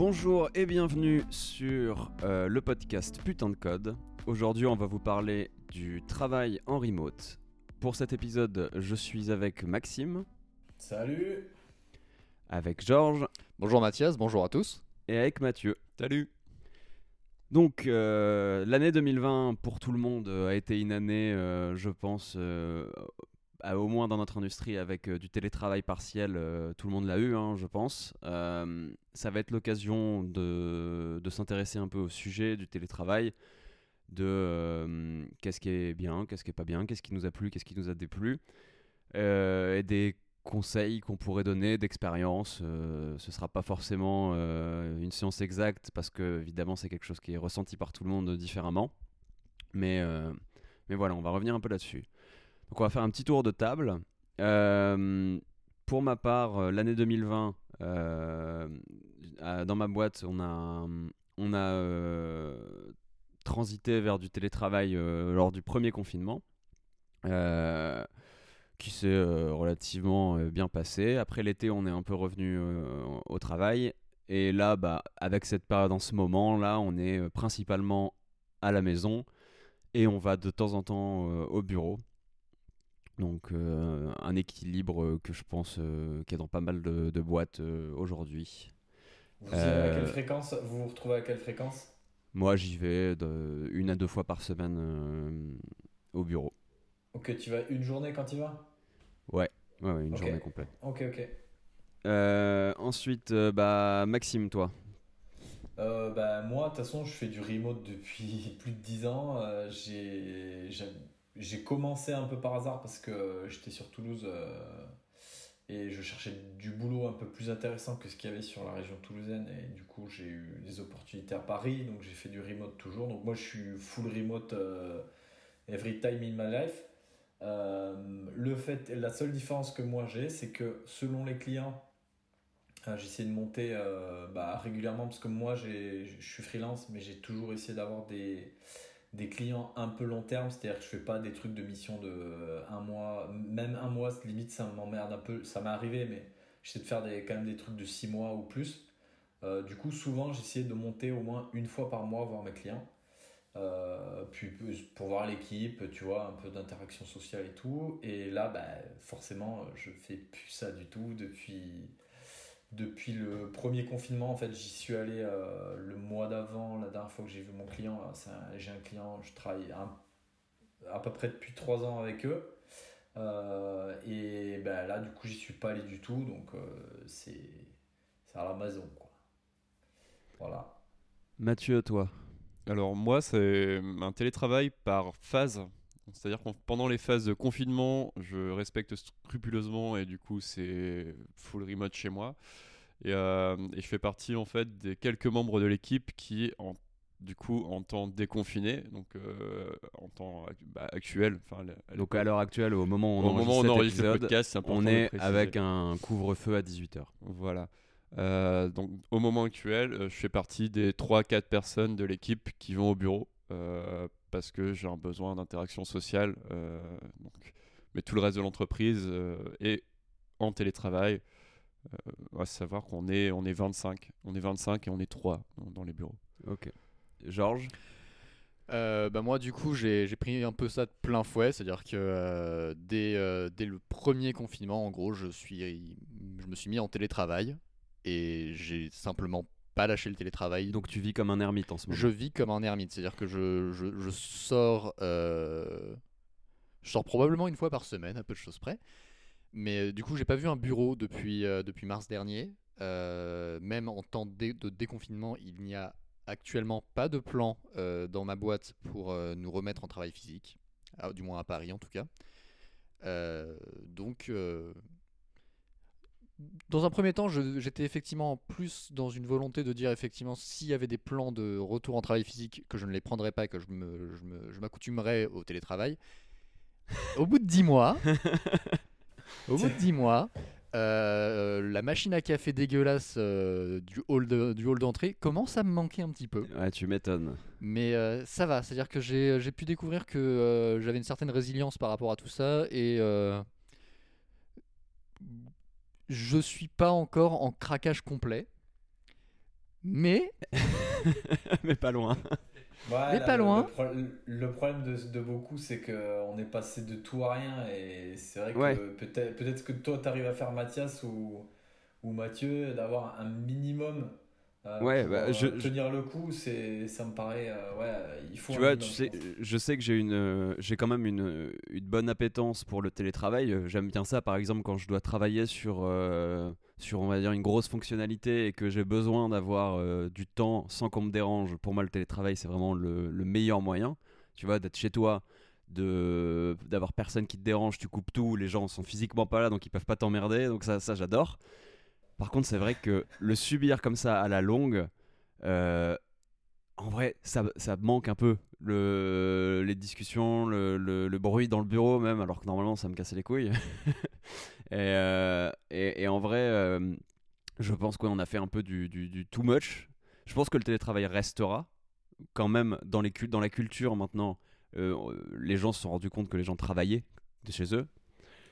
Bonjour et bienvenue sur euh, le podcast Putain de Code. Aujourd'hui, on va vous parler du travail en remote. Pour cet épisode, je suis avec Maxime, Salut avec Georges Bonjour Mathias, bonjour à tous. et avec Mathieu. Salut. Donc, euh, l'année 2020 pour tout le monde a été une année, euh, je pense, euh, au moins dans notre industrie, avec euh, du télétravail partiel. euh, tout le monde l'a eu, hein, je pense. Euh, ça va être l'occasion de, de s'intéresser un peu au sujet du télétravail, de qu'est-ce qui est bien, qu'est-ce qui est pas bien, qu'est-ce qui nous a plu, qu'est-ce qui nous a déplu, et des conseils qu'on pourrait donner d'expérience. Ce sera pas forcément une science exacte parce que évidemment c'est quelque chose qui est ressenti par tout le monde différemment. Mais, mais voilà, on va revenir un peu là-dessus. Donc on va faire un petit tour de table. Euh, pour ma part, euh, l'année 2020, euh, dans ma boîte, on a, transité vers du télétravail lors du premier confinement. Qui s'est relativement bien passé. Après l'été, on est un peu revenu au travail. Et là, bah, avec cette période en ce moment, là, on est principalement à la maison et on va de temps en temps au bureau. Donc euh, un équilibre que je pense euh, qu'il y a dans pas mal de, de boîtes euh, aujourd'hui. Vous y allez à quelle fréquence Vous vous retrouvez à quelle fréquence? Moi, j'y vais de une à deux fois par semaine au bureau. Ok, tu vas une journée quand tu vas? Ouais, ouais, ouais, une journée complète. Ok, ok. Ensuite, bah, Maxime, toi? Euh, bah, moi, de toute façon, je fais du remote depuis plus de 10 ans. J'ai, j'ai, commencé un peu par hasard parce que j'étais sur Toulouse euh, et je cherchais du boulot un peu plus intéressant que ce qu'il y avait sur la région toulousaine. Et du coup, j'ai eu des opportunités à Paris, donc j'ai fait du remote toujours. Donc moi, je suis full remote euh, every time in my life. Euh, le fait, la seule différence que moi j'ai, c'est que selon les clients, j'essaie de monter bah, régulièrement parce que moi je suis freelance, mais j'ai toujours essayé d'avoir des, des clients un peu long terme, c'est-à-dire que je fais pas des trucs de mission de euh, un mois, même un mois, limite ça m'emmerde un peu, ça m'est arrivé, mais j'essaie de faire des, quand même des trucs de six mois ou plus. Euh, du coup, souvent j'essayais de monter au moins une fois par mois voir mes clients. Euh, puis pour voir l'équipe, tu vois, un peu d'interaction sociale et tout. Et là, bah, forcément, je fais plus ça du tout depuis, depuis le premier confinement. En fait, j'y suis allé euh, le mois d'avant, la dernière fois que j'ai vu mon client. un- J'ai un client, je travaille un- à peu près depuis trois ans avec eux. Euh, et bah, là, du coup, j'y suis pas allé du tout. Donc, euh, c'est c'est à la maison, quoi. Voilà. Mathieu, toi? Alors moi, c'est un télétravail par phase. C'est-à-dire que pendant les phases de confinement, je respecte scrupuleusement et du coup c'est full remote chez moi. Et, euh, et je fais partie en fait des quelques membres de l'équipe qui en, du coup en temps déconfiné, donc euh, en temps bah, actuel, Donc à l'heure actuelle, au moment où on au moment où enregistre on enregistre le podcast, on est avec un couvre-feu à 18h. Voilà. Euh, donc au moment actuel, je fais partie des 3-4 personnes de l'équipe qui vont au bureau parce que j'ai un besoin d'interaction sociale. euh, donc, mais tout le reste de l'entreprise euh, est en télétravail. Euh, à savoir qu'on est, on est 25. On est 25 et on est 3 dans, dans les bureaux. Ok. Georges? Euh, bah moi du coup j'ai j'ai pris un peu ça de plein fouet, c'est-à-dire que euh, dès, euh, dès le premier confinement en gros je, suis, je me suis mis en télétravail et j'ai simplement pas lâché le télétravail. Donc tu vis comme un ermite en ce moment. je vis comme un ermite, c'est-à-dire que je, je, je sors euh, je sors probablement une fois par semaine à peu de choses près, mais euh, du coup j'ai pas vu un bureau depuis, euh, depuis mars dernier. Euh, même en temps de, de déconfinement, il n'y a actuellement pas de plan dans ma boîte pour nous remettre en travail physique, Ah, du moins à Paris en tout cas. Donc, dans un premier temps, j'étais effectivement plus dans une volonté de dire effectivement s'il y avait des plans de retour en travail physique que je ne les prendrais pas, que je me- je me- je m'accoutumerais au télétravail. Au bout de 10 mois, au bout de 10 mois, euh, la machine à café dégueulasse euh, du hall de- du hall d'entrée commence à me manquer un petit peu. Ouais, tu m'étonnes. Mais euh, ça va, c'est-à-dire que j'ai j'ai pu découvrir que j'avais une certaine résilience par rapport à tout ça et je suis pas encore en craquage complet. Mais mais pas loin. Ouais, Mais là, pas le- loin. Le, pro- le problème de, de beaucoup, c'est qu'on est passé de tout à rien. Et c'est vrai que Ouais. peut-être peut-être que toi, tu arrives à faire Mathias ou, ou Mathieu, d'avoir un minimum. Euh, Ouais, pour, bah, euh, je- tenir le coup, c'est, ça me paraît. euh, ouais, il faut. Tu vois, tu sais, je je sais que j'ai une, j'ai quand même une, une bonne appétence pour le télétravail. J'aime bien ça, par exemple, quand je dois travailler sur, sur, on va dire, une grosse fonctionnalité et que j'ai besoin d'avoir du temps sans qu'on me dérange. Pour moi, le télétravail, c'est vraiment le, le meilleur moyen. Tu vois, d'être chez toi, de d'avoir personne qui te dérange, tu coupes tout, les gens sont physiquement pas là, donc ils peuvent pas t'emmerder. Donc ça, ça j'adore. Par contre, c'est vrai que le subir comme ça à la longue. euh, en vrai, ça, ça manque un peu. Le, les discussions, le, bruit dans le bureau même, alors que normalement ça me cassait les couilles. et, euh, et, en vrai, euh, je pense qu'on a fait un peu du, too much. Je pense que le télétravail restera quand même dans, dans la culture maintenant. les gens se sont rendus compte que les gens travaillaient de chez eux.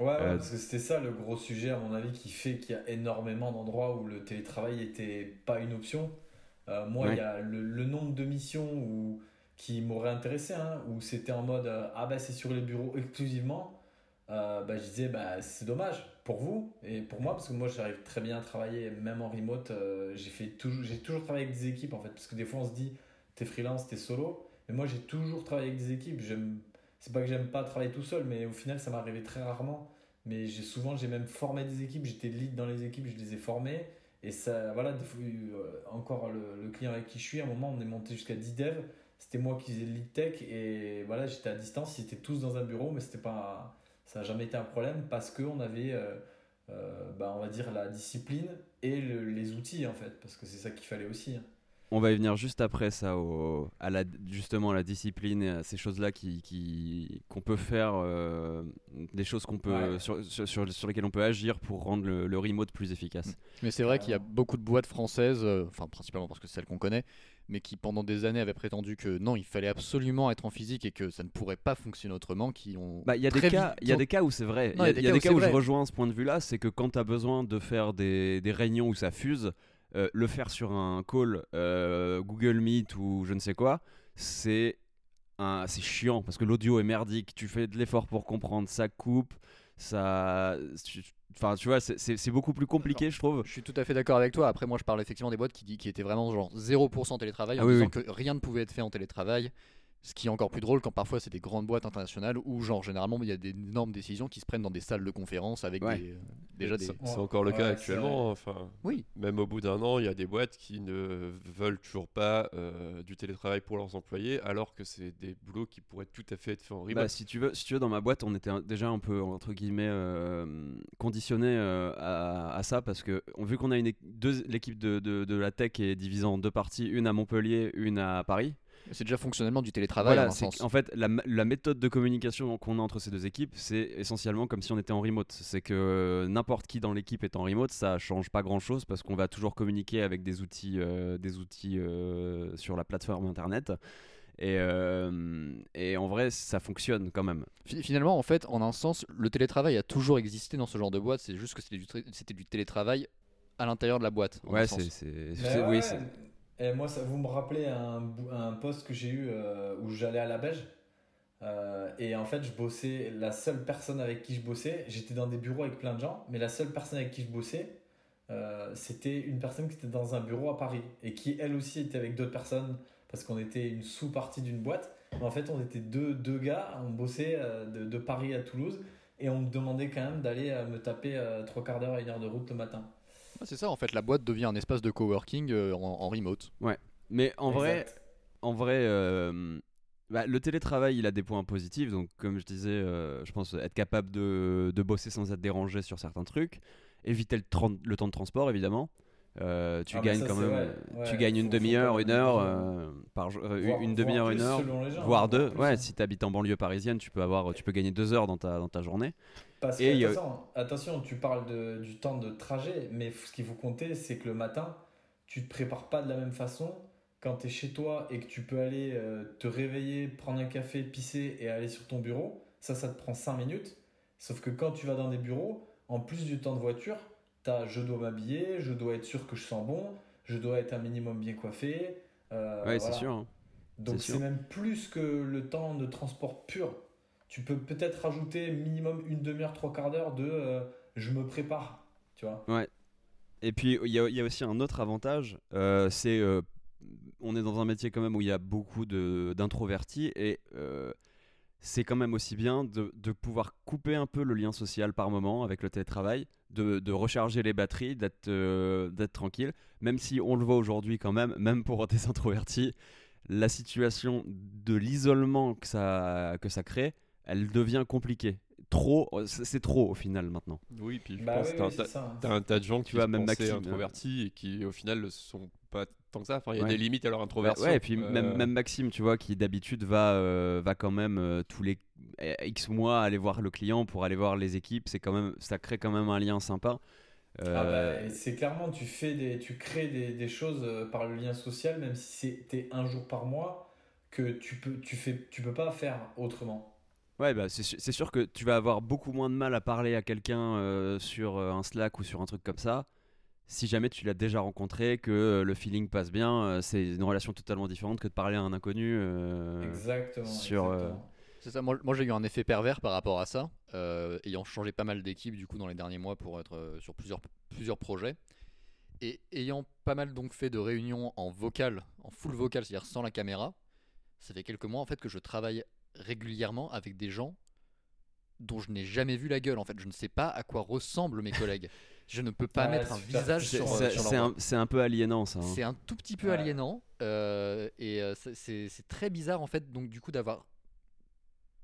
Ouais, Euh, parce que c'était ça le gros sujet, à mon avis, qui fait qu'il y a énormément d'endroits où le télétravail n'était pas une option. Euh, moi, il Ouais. y a le, le nombre de missions où, qui m'auraient intéressé, hein, où c'était en mode euh, Ah, bah c'est sur les bureaux exclusivement. Bah, je disais bah, C'est dommage pour vous et pour moi, parce que moi, j'arrive très bien à travailler, même en remote. j'ai fait toujours, j'ai toujours travaillé avec des équipes, en fait, parce que des fois, on se dit T'es freelance, t'es solo. Mais moi, j'ai toujours travaillé avec des équipes. J'aime c'est pas que j'aime pas travailler tout seul, mais au final, ça arrivé très rarement. Mais j'ai souvent, j'ai même formé des équipes, j'étais lead dans les équipes, je les ai formées. Et ça, voilà, euh, encore le, le client avec qui je suis, à un moment, on est monté jusqu'à 10 devs. C'était moi qui faisais le lead tech et voilà, j'étais à distance, ils étaient tous dans un bureau, mais c'était pas, ça n'a jamais été un problème parce qu'on avait, euh, euh, bah, on va dire, la discipline et le- les outils en fait, parce que c'est ça qu'il fallait aussi. hein. On va y venir juste après ça, au, à la, justement à la discipline et à ces choses-là qui, qui- qu'on peut faire, euh, des choses qu'on peut, Ouais. sur, sur, sur- sur lesquelles on peut agir pour rendre le, le remote plus efficace. Mais c'est vrai qu'il y a beaucoup de boîtes françaises, euh, enfin principalement parce que c'est celles qu'on connaît, mais qui pendant des années avaient prétendu que non, il fallait absolument être en physique et que ça ne pourrait pas fonctionner autrement, qui ont Bah, il y a des cas, vite- il y a des cas où c'est vrai. Il y a, il y a des cas où, je rejoins ce point de vue-là, c'est que quand tu as besoin de faire des, des réunions où ça fuse, euh, le faire sur un call euh, Google Meet ou je ne sais quoi, c'est un- c'est chiant parce que l'audio est merdique. Tu fais de l'effort pour comprendre, ça coupe, ça, enfin tu vois, c'est- c'est c'est beaucoup plus compliqué, je trouve. Je suis tout à fait d'accord avec toi. Après, moi, je parle effectivement des boîtes qui, qui étaient vraiment genre 0% télétravail, en Ah oui, disant oui. que rien ne pouvait être fait en télétravail. Ce qui est encore plus drôle quand parfois c'est des grandes boîtes internationales où, genre, généralement, il y a des énormes décisions qui se prennent dans des salles de conférence avec Ouais. des, euh, déjà des. C'est encore le cas Ouais, actuellement. Enfin, Oui, même au bout d'un an, il y a des boîtes qui ne veulent toujours pas euh, du télétravail pour leurs employés, alors que c'est des boulots qui pourraient tout à fait être faits en remote. Bah, si tu veux, si tu veux, dans ma boîte, on était déjà un peu entre guillemets euh, conditionné euh, à, à ça parce que vu qu'on a une deux l'équipe de, de, de la tech est divisée en deux parties, une à Montpellier, une à Paris. C'est déjà fonctionnellement du télétravail. voilà, en sens. en fait la, la méthode de communication qu'on a entre ces deux équipes, c'est essentiellement comme si on était en remote. C'est que n'importe qui dans l'équipe est en remote, ça change pas grand chose parce qu'on va toujours communiquer avec des outils, euh, des outils euh, sur la plateforme internet. Et, euh, et en vrai, ça fonctionne quand même. Fi- Finalement, en fait, en un sens, le télétravail a toujours existé dans ce genre de boîte. C'est juste que c'était du, télétravail à l'intérieur de la boîte. Ouais, c'est. c'est- Mais c'est- ouais, oui, ouais. Et moi, ça, vous me rappelez un, un poste que j'ai eu euh, où j'allais à la Belge. Euh, et en fait, je bossais, la seule personne avec qui je bossais, j'étais dans des bureaux avec plein de gens, mais la seule personne avec qui je bossais, euh, c'était une personne qui était dans un bureau à Paris et qui elle aussi était avec d'autres personnes parce qu'on était une sous-partie d'une boîte. Mais en fait, on était deux, deux gars, on bossait de, de Paris à Toulouse et on me demandait quand même d'aller me taper trois quarts d'heure à une heure de route le matin. Ah, c'est ça, en fait, la boîte devient un espace de coworking euh, en, en remote. Mais en vrai, en vrai euh, bah, le télétravail, il a des points positifs. Donc, comme je disais, euh, je pense être capable de, de bosser sans être dérangé sur certains trucs. Éviter le, temps de transport, évidemment. Euh, tu Ah, mais gagnes ça, quand même. tu Ouais, gagnes une demi-heure, une heure euh, par jour, euh, Voire- une demi-heure, une heure, voire deux. plus, Ouais, hein. si tu habites en banlieue parisienne, tu peux avoir, tu peux gagner deux heures dans ta dans ta journée. Parce Et que, a- attention, tu parles de, du temps de trajet, mais ce qu'il faut compter, c'est que le matin, tu te prépares pas de la même façon quand tu es chez toi et que tu peux aller euh, te réveiller, prendre un café, pisser et aller sur ton bureau. Ça, ça te prend 5 minutes. Sauf que quand tu vas dans des bureaux, en plus du temps de voiture, tu as je dois m'habiller, je dois être sûr que je sens bon, je dois être un minimum bien coiffé. euh, Ouais, c'est sûr. hein. Donc c'est même plus que le temps de transport pur. Tu peux peut-être rajouter minimum une demi-heure, trois quarts d'heure de euh, je me prépare. Tu vois Et puis il y, a- aussi un autre avantage, euh, c'est euh, on est dans un métier quand même où il y a beaucoup d'introvertis et c'est quand même aussi bien de, de pouvoir couper un peu le lien social par moment avec le télétravail, de, de recharger les batteries, d'être d'être tranquille, même si on le voit aujourd'hui quand même, même pour des introvertis, la situation de l'isolement que ça, que ça crée, elle devient compliquée. Trop, c'est c'est trop au final maintenant. Oui, puis je Bah pense oui, que t'as un oui, tas- c'est ça. hein. T'as un tas de gens qui vois, se même Maxime, introvertis et qui au final ne sont pas tant que ça. Enfin, il y a Ouais. des limites à leur introversion. Ouais, et puis Euh, même, même Maxime, tu vois, qui d'habitude va, euh, va quand même euh, tous les euh, X mois aller voir le client pour aller voir les équipes, c'est quand même, ça crée quand même un lien sympa. Ah Euh, bah, c'est clairement, tu fais des, tu crées des, des choses euh, par le lien social, même si c'était un jour par mois, que tu peux, tu fais, tu peux pas faire autrement. Ouais, bah, c'est sûr que tu vas avoir beaucoup moins de mal à parler à quelqu'un euh, sur euh, un Slack ou sur un truc comme ça. Si jamais tu l'as déjà rencontré, que euh, le feeling passe bien, euh, c'est une relation totalement différente que de parler à un inconnu. euh, exactement. sur, exactement. C'est ça, moi, moi, j'ai eu un effet pervers par rapport à ça, euh, ayant changé pas mal d'équipes du coup dans les derniers mois pour être euh, sur plusieurs, plusieurs projets. Et ayant pas mal donc fait de réunions en vocal, en full vocal, c'est-à-dire sans la caméra, ça fait quelques mois en fait que je travaille régulièrement avec des gens dont je n'ai jamais vu la gueule en fait. Je ne sais pas à quoi ressemblent mes collègues. Je ne peux pas Ouais, mettre un visage c'est sur, euh, sur leur c'est un, c'est un peu aliénant ça. hein. C'est un tout petit peu Ouais. aliénant euh, et euh, c'est très bizarre en fait donc du coup d'avoir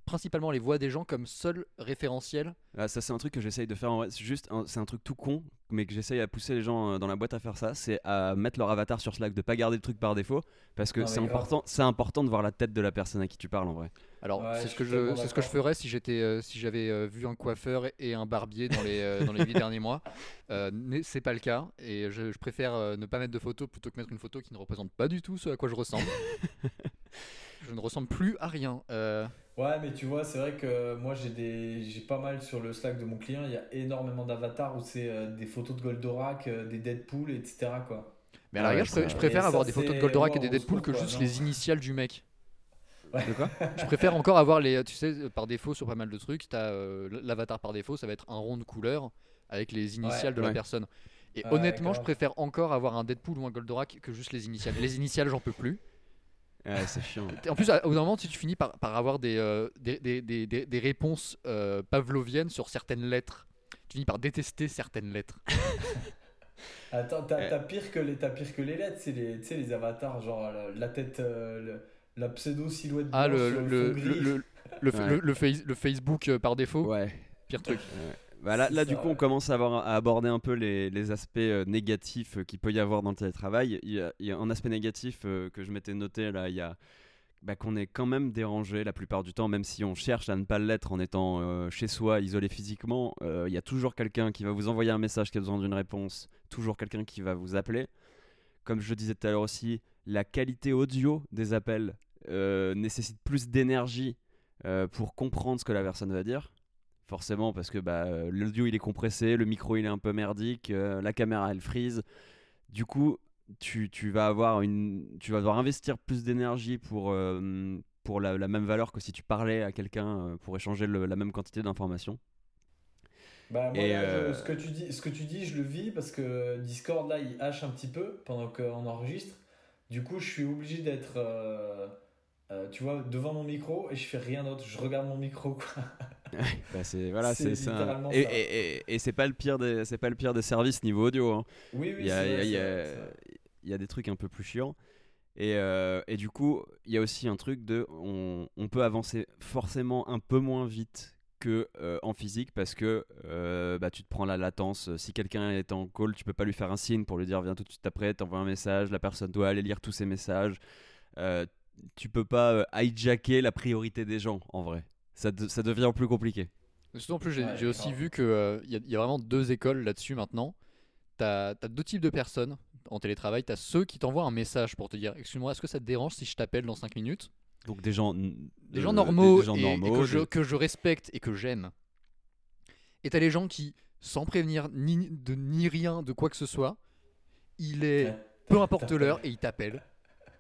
principalement les voix des gens comme seul référentiel. Ah, ça, c'est un truc que j'essaye de faire en vrai. C'est juste, un- c'est un truc tout con, mais que j'essaye à pousser les gens euh, dans la boîte à faire ça. C'est à mettre leur avatar sur Slack, de pas garder le truc par défaut, parce que Non, c'est mais grave. important, c'est important de voir la tête de la personne à qui tu parles en vrai. Alors Ouais, c'est je ce que suis je tellement c'est ce que je d'accord. ferais si j'étais euh, si j'avais euh, vu un coiffeur et un barbier dans les euh, dans les huit derniers mois. Euh, c'est pas le cas et je, je préfère euh, ne pas mettre de photo plutôt que mettre une photo qui ne représente pas du tout ce à quoi je ressemble. je ne ressemble plus à rien. Euh, Ouais, mais tu vois, c'est vrai que moi j'ai des, j'ai pas mal sur le Slack de mon client. Il y a énormément d'avatars où c'est euh, des photos de Goldorak, euh, des Deadpool, etc. Quoi. mais à la ouais, rigueur, je, préfère Et ça, avoir des photos de Goldorak et des Deadpool que quoi, juste non. les initiales du mec. De quoi? Je préfère encore avoir les. Tu sais, par défaut, sur pas mal de trucs, t'as euh, l'avatar par défaut, ça va être un rond de couleur avec les initiales de la Ouais. personne. Et Ouais, honnêtement, je préfère encore avoir un Deadpool ou un Goldorak que juste les initiales. Les initiales, j'en peux plus. Ouais, c'est chiant. En plus, au bout d'un moment, tu, tu finis par, par avoir des, euh, des, des, des, des- des réponses euh, pavloviennes sur certaines lettres. Tu finis par détester certaines lettres. Attends, t'as, t'as pire que les, t'as pire que les lettres, c'est les, tu sais, les avatars, genre la, la tête, euh, le- la pseudo silhouette Ah, le, le, le, le, fond gris. le, le, Ouais. le- le face- le Facebook euh, par défaut, Ouais. pire truc. Bah là, du coup, on commence à, avoir, à aborder un peu les, les aspects euh, négatifs euh, qu'il peut y avoir dans le télétravail. Il y a, il y a un aspect négatif euh, que je m'étais noté là, il y a bah, qu'on est quand même dérangé la plupart du temps, même si on cherche à ne pas l'être en étant chez soi, isolé physiquement. Il y a toujours quelqu'un qui va vous envoyer un message qui a besoin d'une réponse, toujours quelqu'un qui va vous appeler. Comme je le disais tout à l'heure aussi, la qualité audio des appels nécessite plus d'énergie pour comprendre ce que la personne va dire. Forcément, parce que bah, euh, l'audio il est compressé, le micro il est un peu merdique, euh, la caméra elle freeze. Du coup, tu, tu vas avoir une, tu vas devoir investir plus d'énergie pour, euh, pour la, la même valeur que si tu parlais à quelqu'un pour échanger le- la même quantité d'informations. Bah, moi, Et, je- ce, que tu dis, ce que tu dis, je le vis parce que Discord, là, il hache un petit peu pendant qu'on enregistre. Du coup, je suis obligé d'être, euh, tu vois, devant mon micro et je fais rien d'autre. Je regarde mon micro, quoi. Bah, c'est voilà, C'est et, ça. et, et, et c'est pas le pire des, c'est pas le pire des services niveau audio. hein. Oui, oui, il y a, il y a- il y des trucs un peu plus chiants. Et, euh, et du coup, il y a aussi un truc de. On, on peut avancer forcément un peu moins vite que euh, en physique parce que bah, tu te prends la latence. Si quelqu'un est en call, tu peux pas lui faire un signe pour lui dire viens tout de suite après, t'envoies un message, la personne doit aller lire tous ses messages. Euh, tu peux pas euh, hijacker la priorité des gens en vrai. Ça, de- ça devient plus compliqué. Surtout en plus, j'ai Ouais, aussi vu qu'il y, a- y a vraiment deux écoles là-dessus maintenant. Tu as, deux types de personnes en télétravail. Tu as ceux qui t'envoient un message pour te dire Excuse-moi, est-ce que ça te dérange si je t'appelle dans 5 minutes? Donc des gens, Des euh, gens normaux, des gens et, et normaux, que, je, que je respecte et que j'aime. Et tu as les gens qui, sans prévenir ni, de, ni rien de quoi que ce soit, il est peu importe l'heure, et il t'appelle.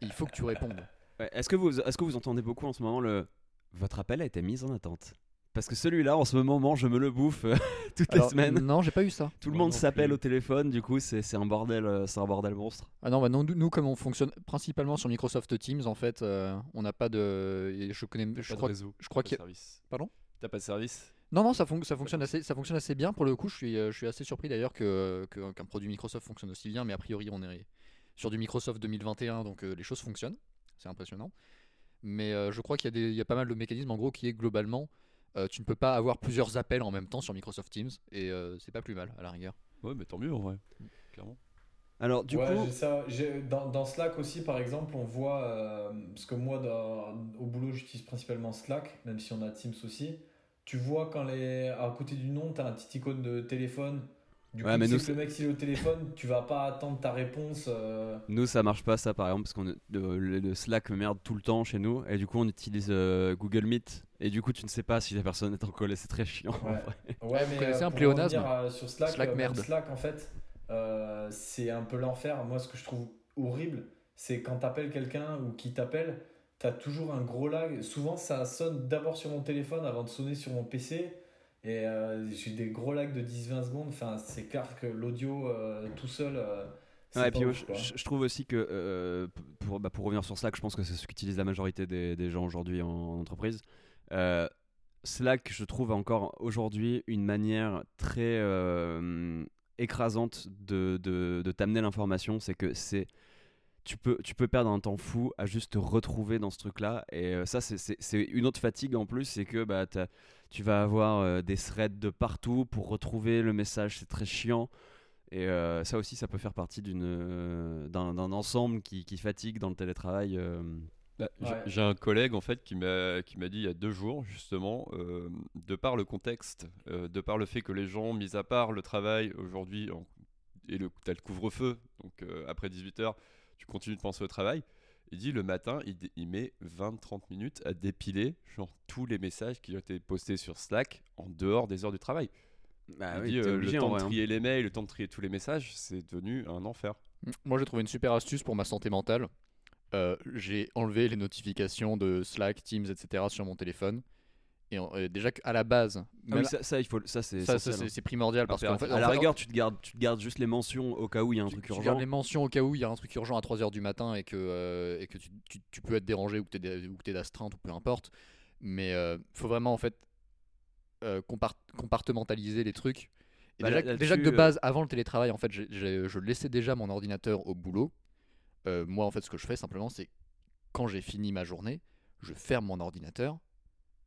Et il faut que tu répondes. Ouais, Est-ce que, vous, est que vous entendez beaucoup en ce moment le Votre appel a été mis en attente Parce que celui-là, en ce moment, je me le bouffe euh, toutes Alors, les semaines. Non, j'ai pas eu ça. Tout le monde s'appelle plus. au téléphone, du coup, c'est c'est un bordel, euh, c'est un bordel monstre. Ah non, bah non, nous, comme on fonctionne principalement sur Microsoft Teams, en fait, euh, on n'a pas de. Je connais. T'as Je pas de crois, réseau. je crois qu'il y a- service. Pardon? T'as pas de service? Non, non, ça, fon- ça, fonctionne assez, ça fonctionne assez bien. Pour le coup, je suis, euh, je suis assez surpris d'ailleurs que, que- qu'un produit Microsoft fonctionne aussi bien, mais a priori, on est sur du Microsoft 2021, donc euh, les choses fonctionnent. C'est impressionnant. Mais euh, je crois qu'il y, a des- il y a pas mal de mécanismes, en gros, qui est globalement, euh, tu ne peux pas avoir plusieurs appels en même temps sur Microsoft Teams, et euh, c'est pas plus mal, à la rigueur. Ouais, mais tant mieux en vrai. Clairement. Alors, du ouais, coup, ça. Dans, dans Slack aussi, par exemple, on voit. euh, parce que moi, dans- au boulot, j'utilise principalement Slack, même si on a Teams aussi. Tu vois quand les, à côté du nom, tu as un petit icône de téléphone. Du Ouais, coup, mais nous, que le mec, s'il est au téléphone, tu vas pas attendre ta réponse. euh, nous, ça marche pas, ça, par exemple, parce qu'on le, le Slack me merde tout le temps chez nous, et du coup, on utilise euh, Google Meet, et du coup, tu ne sais pas si la personne est en call, c'est très chiant. en Ouais. vrai. Ouais, mais connaissez euh, un pléonasme euh, sur Slack, Slack euh, merde. Slack, en fait, euh, c'est un peu l'enfer. Moi, ce que je trouve horrible, c'est quand t'appelles quelqu'un ou qui t'appelle, t'as toujours un gros lag. Souvent, ça sonne d'abord sur mon téléphone avant de sonner sur mon PC. Et euh, j'ai des gros lags de 10-20 secondes. Enfin, c'est clair que l'audio euh, tout seul. euh, Ouais, et puis ouf, je, je- trouve aussi que euh, pour, bah, pour revenir sur Slack, je pense que c'est ce qu'utilise la majorité des, des gens aujourd'hui en, en entreprise. Euh, Slack, je trouve encore aujourd'hui une manière très euh, écrasante de, de, de t'amener l'information. C'est que c'est tu peux, tu peux perdre un temps fou à juste te retrouver dans ce truc-là. Et euh, ça, c'est- une autre fatigue en plus, c'est que bah, tu vas avoir euh, des threads de partout pour retrouver le message, c'est très chiant. Et euh, ça aussi, ça peut faire partie d'une, euh, d'un, d'un ensemble qui, qui fatigue dans le télétravail. euh. Bah, j'ai- Ouais. J'ai un collègue en fait qui m'a qui m'a dit il y a deux jours justement, euh, de par le contexte, euh, de par le fait que les gens, mis à part le travail aujourd'hui et le t'as le couvre-feu, donc euh, après 18h, tu continues de penser au travail. Il dit le matin, il, met 20-30 minutes à dépiler genre tous les messages qui ont été postés sur Slack en dehors des heures du travail. Bah il oui, dit euh, obligé, le temps vrai, de hein. trier les mails, le temps de trier tous les messages, c'est devenu un enfer. Moi, j'ai trouvé une super astuce pour ma santé mentale. Euh, j'ai enlevé les notifications de Slack, Teams, etc. sur mon téléphone. Et euh, déjà qu'à la base, Ah oui, ça, ça, il faut, ça c'est ça, ça, essentiel, c'est hein. c'est primordial parce qu'en fait, À la rigueur, tu te, gardes, tu te gardes juste les mentions au cas où il y a un tu, truc tu urgent. gardes les mentions au cas où il y a un truc urgent à 3h du matin et que, euh, et que tu, tu- tu peux être dérangé ou que tu es, d'astreinte ou peu importe. Mais il faut vraiment en fait euh, compart- compartimentaliser les trucs. Et Bah, déjà, là- déjà que de là-dessus, base, avant le télétravail, en fait, j'ai- j'ai- je laissais déjà mon ordinateur au boulot. Euh, moi, en fait, ce que je fais simplement, c'est quand j'ai fini ma journée, je ferme mon ordinateur,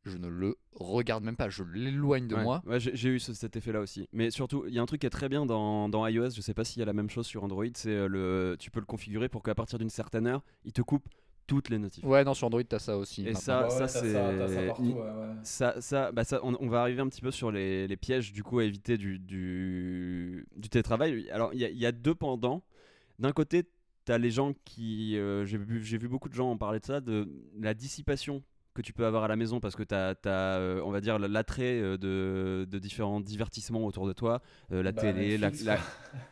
je ne le regarde même pas, je l'éloigne de Ouais. moi. Ouais, j'ai eu ce- cet effet-là aussi. Mais surtout, il y a un truc qui est très bien dans, dans iOS. Je sais pas s'il y a la même chose sur Android. C'est euh, le, tu peux le configurer pour qu'à partir d'une certaine heure, il te coupe toutes les notifs. Ouais, non, sur Android, t'as ça aussi. Et ça, Ouais, ça, t'as c'est t'as ça partout, ouais, ouais. ça, ça, bah ça on, on va arriver un petit peu sur les, les pièges du coup à éviter du, du, du télétravail. Alors il y, a- il y a deux pendants. D'un côté, tu as les gens qui. euh, J'ai vu, j'ai vu beaucoup de gens en parler de ça, de la dissipation que tu peux avoir à la maison parce que tu as, on va dire, l'attrait euh, de, de différents divertissements autour de toi. euh, la Bah, télé, la,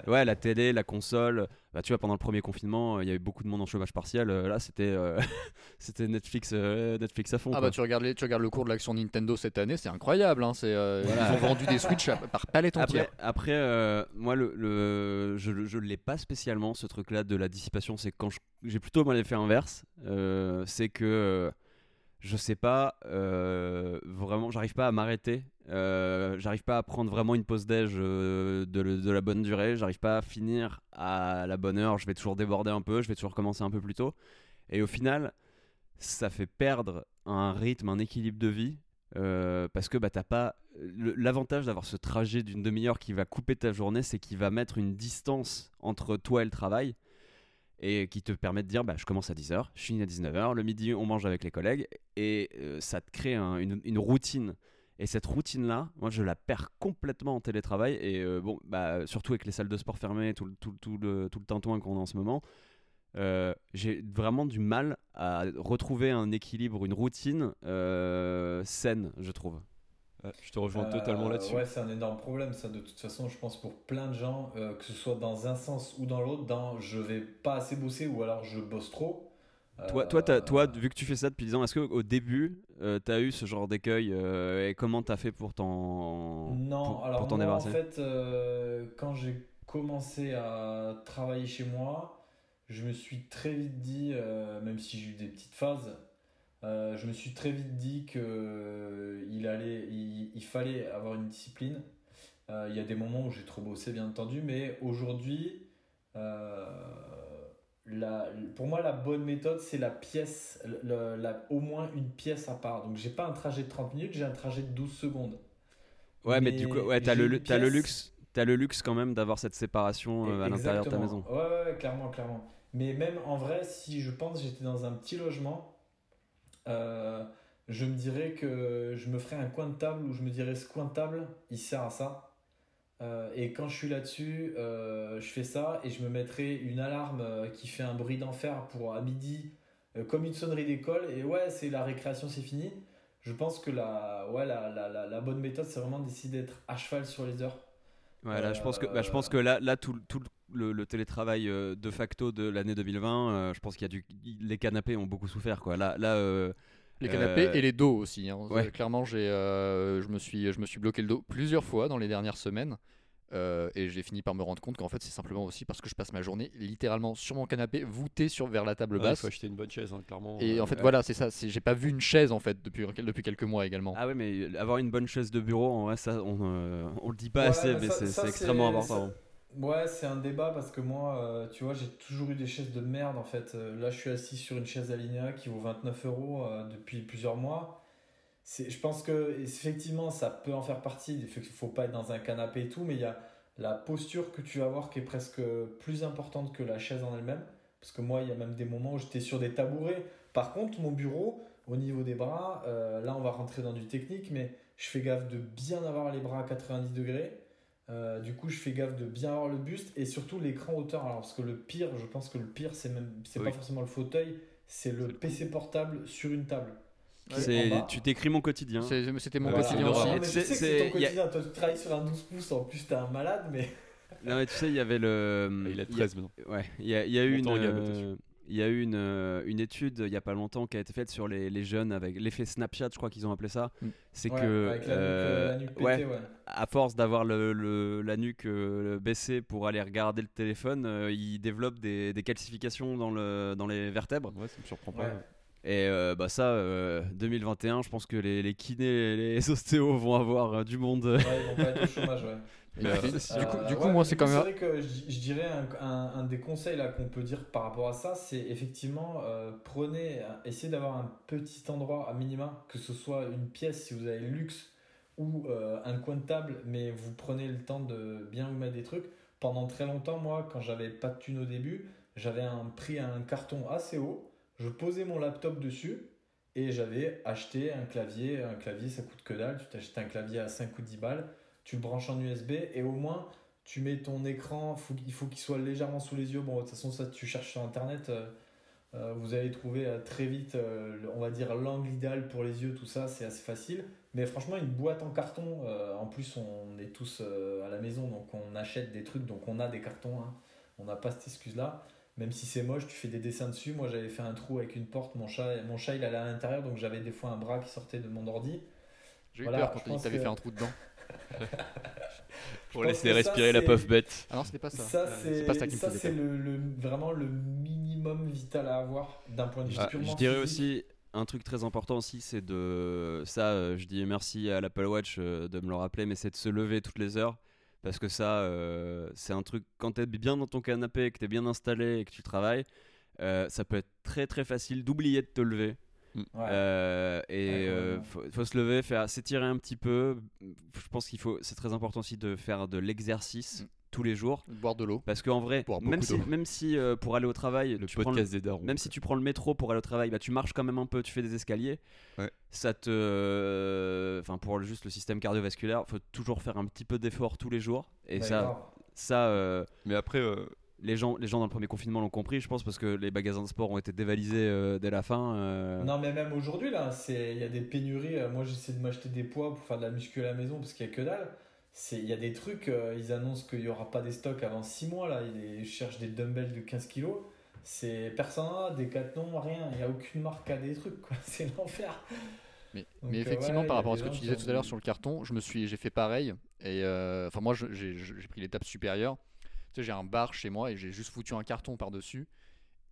ouais, la télé, la console. Bah, tu vois, pendant le premier confinement, euh, il y avait beaucoup de monde en chômage partiel. euh, là, c'était euh, c'était Netflix, euh, Netflix à fond. Ah quoi. bah tu regardes, les, tu regardes le cours de l'action Nintendo cette année, c'est incroyable. Hein, c'est, euh, Voilà. Ils ont vendu des Switch à- par palette entière. Après, après euh, moi, le, le- je ne l'ai pas spécialement, ce truc-là de la dissipation. C'est quand j'ai plutôt moi l'effet inverse. Euh, c'est que euh, je sais pas, euh, vraiment, j'arrive pas à m'arrêter. Euh, j'arrive pas à prendre vraiment une pause déj euh, de, de la bonne durée. J'arrive pas à finir à la bonne heure. Je vais toujours déborder un peu. Je vais toujours commencer un peu plus tôt. Et au final, ça fait perdre un rythme, un équilibre de vie. parce que bah, t'as pas. L'avantage d'avoir ce trajet d'une demi-heure qui va couper ta journée, c'est qu'il va mettre une distance entre toi et le travail et qui te permet de dire bah, je commence à 10h, je finis à 19h, le midi on mange avec les collègues et euh, ça te crée un- une, routine. Et cette routine-là, moi je la perds complètement en télétravail et euh, bon, bah, surtout avec les salles de sport fermées, tout, tout, tout le, tout le tintouin qu'on a en ce moment, euh, j'ai vraiment du mal à retrouver un équilibre, une routine saine, je trouve. Ouais, je te rejoins totalement Euh, là-dessus. Ouais, c'est un énorme problème, ça, de toute façon, je pense, pour plein de gens, euh, que ce soit dans un sens ou dans l'autre, dans je vais pas assez bosser ou alors je bosse trop. Toi, Euh, toi, toi, vu que tu fais ça depuis 10 ans, est-ce qu'au début, tu as eu ce genre d'écueil euh, et comment t'as fait pour t'en Non, pour, alors pour t'en moi, en fait, euh, quand j'ai commencé à travailler chez moi, je me suis très vite dit, euh, même si j'ai eu des petites phases, euh, je me suis très vite dit que euh, il allait, il, il fallait avoir une discipline. Euh, Il y a des moments où j'ai trop bossé, bien entendu, mais aujourd'hui, la- pour moi, la bonne méthode, c'est la pièce, le- la- au moins une pièce à part. Donc, j'ai pas un trajet de 30 minutes, j'ai un trajet de 12 secondes. Ouais, mais, du coup, ouais, t'as le, t'as le luxe, t'as le luxe quand même d'avoir cette séparation euh, à l'intérieur de ta maison. Ouais, ouais, clairement, clairement. Mais même en vrai, si je pense j'étais dans un petit logement, euh, je me dirais que je me ferais un coin de table où je me dirais ce coin de table, il sert à ça. Euh, et quand je suis là-dessus, euh, je fais ça et je me mettrai une alarme qui fait un bruit d'enfer pour à midi, comme une sonnerie d'école. Et ouais, c'est la récréation, c'est fini. Je pense que la, ouais, la, la, la, la bonne méthode, c'est vraiment d'essayer d'être à cheval sur les heures. Ouais, là, je pense que, bah, je pense que là, là tout, tout le, le télétravail euh, de facto de l'année 2020, euh, je pense qu'il y a du, les canapés ont beaucoup souffert, quoi. Là, là, euh, Les canapés Euh, et les dos aussi. hein. ouais. Euh, Clairement, j'ai, euh, je, me suis, je me suis bloqué le dos plusieurs fois dans les dernières semaines. euh, et j'ai fini par me rendre compte qu'en fait, c'est simplement aussi parce que je passe ma journée littéralement sur mon canapé, voûté sur, vers la table Ouais, il basse. faut acheter une bonne chaise, hein, clairement. Et Euh, en fait, ouais. voilà, c'est ça. c'est- J'ai pas vu une chaise en fait depuis, depuis quelques mois également. ah ouais, mais avoir une bonne chaise de bureau, en vrai, ça, on, euh, on le dit pas assez, mais mais ça- c'est ça, c'est extrêmement c'est- important. ça- Ouais, c'est un débat parce que moi, euh, tu vois, j'ai toujours eu des chaises de merde en fait. Euh, là, je suis assis sur une chaise Alinea qui vaut 29 euros euh, depuis plusieurs mois. Je pense que effectivement, ça peut en faire partie. Il faut, faut pas être dans un canapé et tout, mais il y a la posture que tu vas avoir qui est presque plus importante que la chaise en elle-même. Parce que moi, il y a même des moments où j'étais sur des tabourets. Par contre, mon bureau, au niveau des bras, là, on va rentrer dans du technique, mais je fais gaffe de bien avoir les bras à 90 degrés. Euh, du coup, je fais gaffe de bien avoir le buste et surtout l'écran hauteur. Alors, parce que le pire, je pense que le pire, c'est même, c'est Oui. pas forcément le fauteuil, c'est le PC portable sur une table. C'est- tu décris mon quotidien. C'est- C'était mon Voilà. quotidien C'est aussi. Non, mais je C'est- sais que c'est- c'est ton a- quotidien. Toi, tu travailles sur un 12 pouces. En plus, t'es un malade, mais. Non, mais tu sais, il y avait le. Ah, Il a il y 13 maintenant. Ouais, il y a, il y a eu une, Il y a eu une, euh, une étude il y a pas longtemps qui a été faite sur les, les jeunes avec l'effet Snapchat, je crois qu'ils ont appelé ça. Mm. C'est Ouais, que avec la nuque, euh, la nuque pétée, ouais, ouais. à force d'avoir le, le- la nuque euh, baissée pour aller regarder le téléphone, euh, ils développent des, des calcifications dans, le, dans les vertèbres. Ouais, ça me surprend pas. Ouais. Et euh, bah ça, euh, 2021, je pense que les, les kinés et les ostéos vont avoir euh, du monde. Ouais, ils vont pas être au chômage, ouais. Euh, c'est- du coup, Euh, du coup ouais, moi, c'est quand même. vrai que je, je dirais un, un- un des conseils là qu'on peut dire par rapport à ça, c'est effectivement euh, prenez, essayez d'avoir un petit endroit à minima, que ce soit une pièce si vous avez le luxe ou euh, un coin de table, mais vous prenez le temps de bien vous mettre des trucs. Pendant très longtemps, moi, quand j'avais pas de thune au début, j'avais un, pris un carton assez haut, je posais mon laptop dessus et j'avais acheté un clavier. Un clavier, ça coûte que dalle. Tu t'achètes un clavier à 5 ou 10 balles, tu le branches en USB et au moins tu mets ton écran, faut- il faut qu'il soit légèrement sous les yeux. Bon, de toute façon, ça, tu cherches sur internet, euh, euh, vous allez trouver euh, très vite, euh, on va dire, l'angle idéal pour les yeux, tout ça, c'est assez facile. Mais franchement, une boîte en carton, euh, en plus, on est tous à la maison, donc on achète des trucs, donc on a des cartons, hein. on n'a pas cette excuse-là. Même si c'est moche, tu fais des dessins dessus. Moi, j'avais fait un trou avec une porte, mon chat, mon chat il allait à l'intérieur, donc j'avais des fois un bras qui sortait de mon ordi. J'ai eu Voilà, peur quand t'avais que- fait un trou dedans. Pour laisser ça, respirer la pauvre bête. Ah non, c'était pas ça. Ça, Euh, c'est pas ça qui me faisait le, le- vraiment le minimum vital à avoir d'un point de vue Ah, purement je dirais physique. aussi un truc très important aussi, c'est de ça. euh, je dis merci à l'Apple Watch euh, de me le rappeler, mais c'est de se lever toutes les heures parce que ça, euh, c'est un truc quand t'es bien dans ton canapé, que t'es bien installé et que tu travailles, euh, ça peut être très très facile d'oublier de te lever. Ouais. Euh, et Ouais, euh, faut, faut se lever, faire s'étirer un petit peu. Je pense qu'il faut, c'est très important aussi de faire de l'exercice Mm. tous les jours. Boire de l'eau. Parce qu'en vrai, même si, même si euh, pour aller au travail, Le tu prends le- podcast des darons. même si tu prends le métro pour aller au travail, bah, tu marches quand même un peu, tu fais des escaliers. Ouais. Ça te. euh, Enfin, pour juste le système cardiovasculaire, faut toujours faire un petit peu d'effort tous les jours. Et Ouais, ça, ça euh, Mais après, euh, les gens, les gens dans le premier confinement l'ont compris, je pense, parce que les magasins de sport ont été dévalisés euh, dès la fin. euh. Non, mais même aujourd'hui, là, c'est- il y a des pénuries. Euh, Moi, j'essaie de m'acheter des poids pour faire de la muscu à la maison parce qu'il y a que dalle. C'est- Il y a des trucs, euh, ils annoncent qu'il n'y aura pas des stocks avant 6 mois. Là. Ils cherchent des dumbbells de 15 kilos. C'est personne, n'a, Decathlon, rien. Il n'y a aucune marque à des trucs. quoi. C'est l'enfer. Mais, Donc, mais effectivement, ouais, par a rapport à ce que tu disais tout à l'heure sur le carton, je me suis, j'ai fait pareil. Et euh, enfin, moi, j'ai pris l'étape supérieure. Tu sais, j'ai un bar chez moi et j'ai juste foutu un carton par-dessus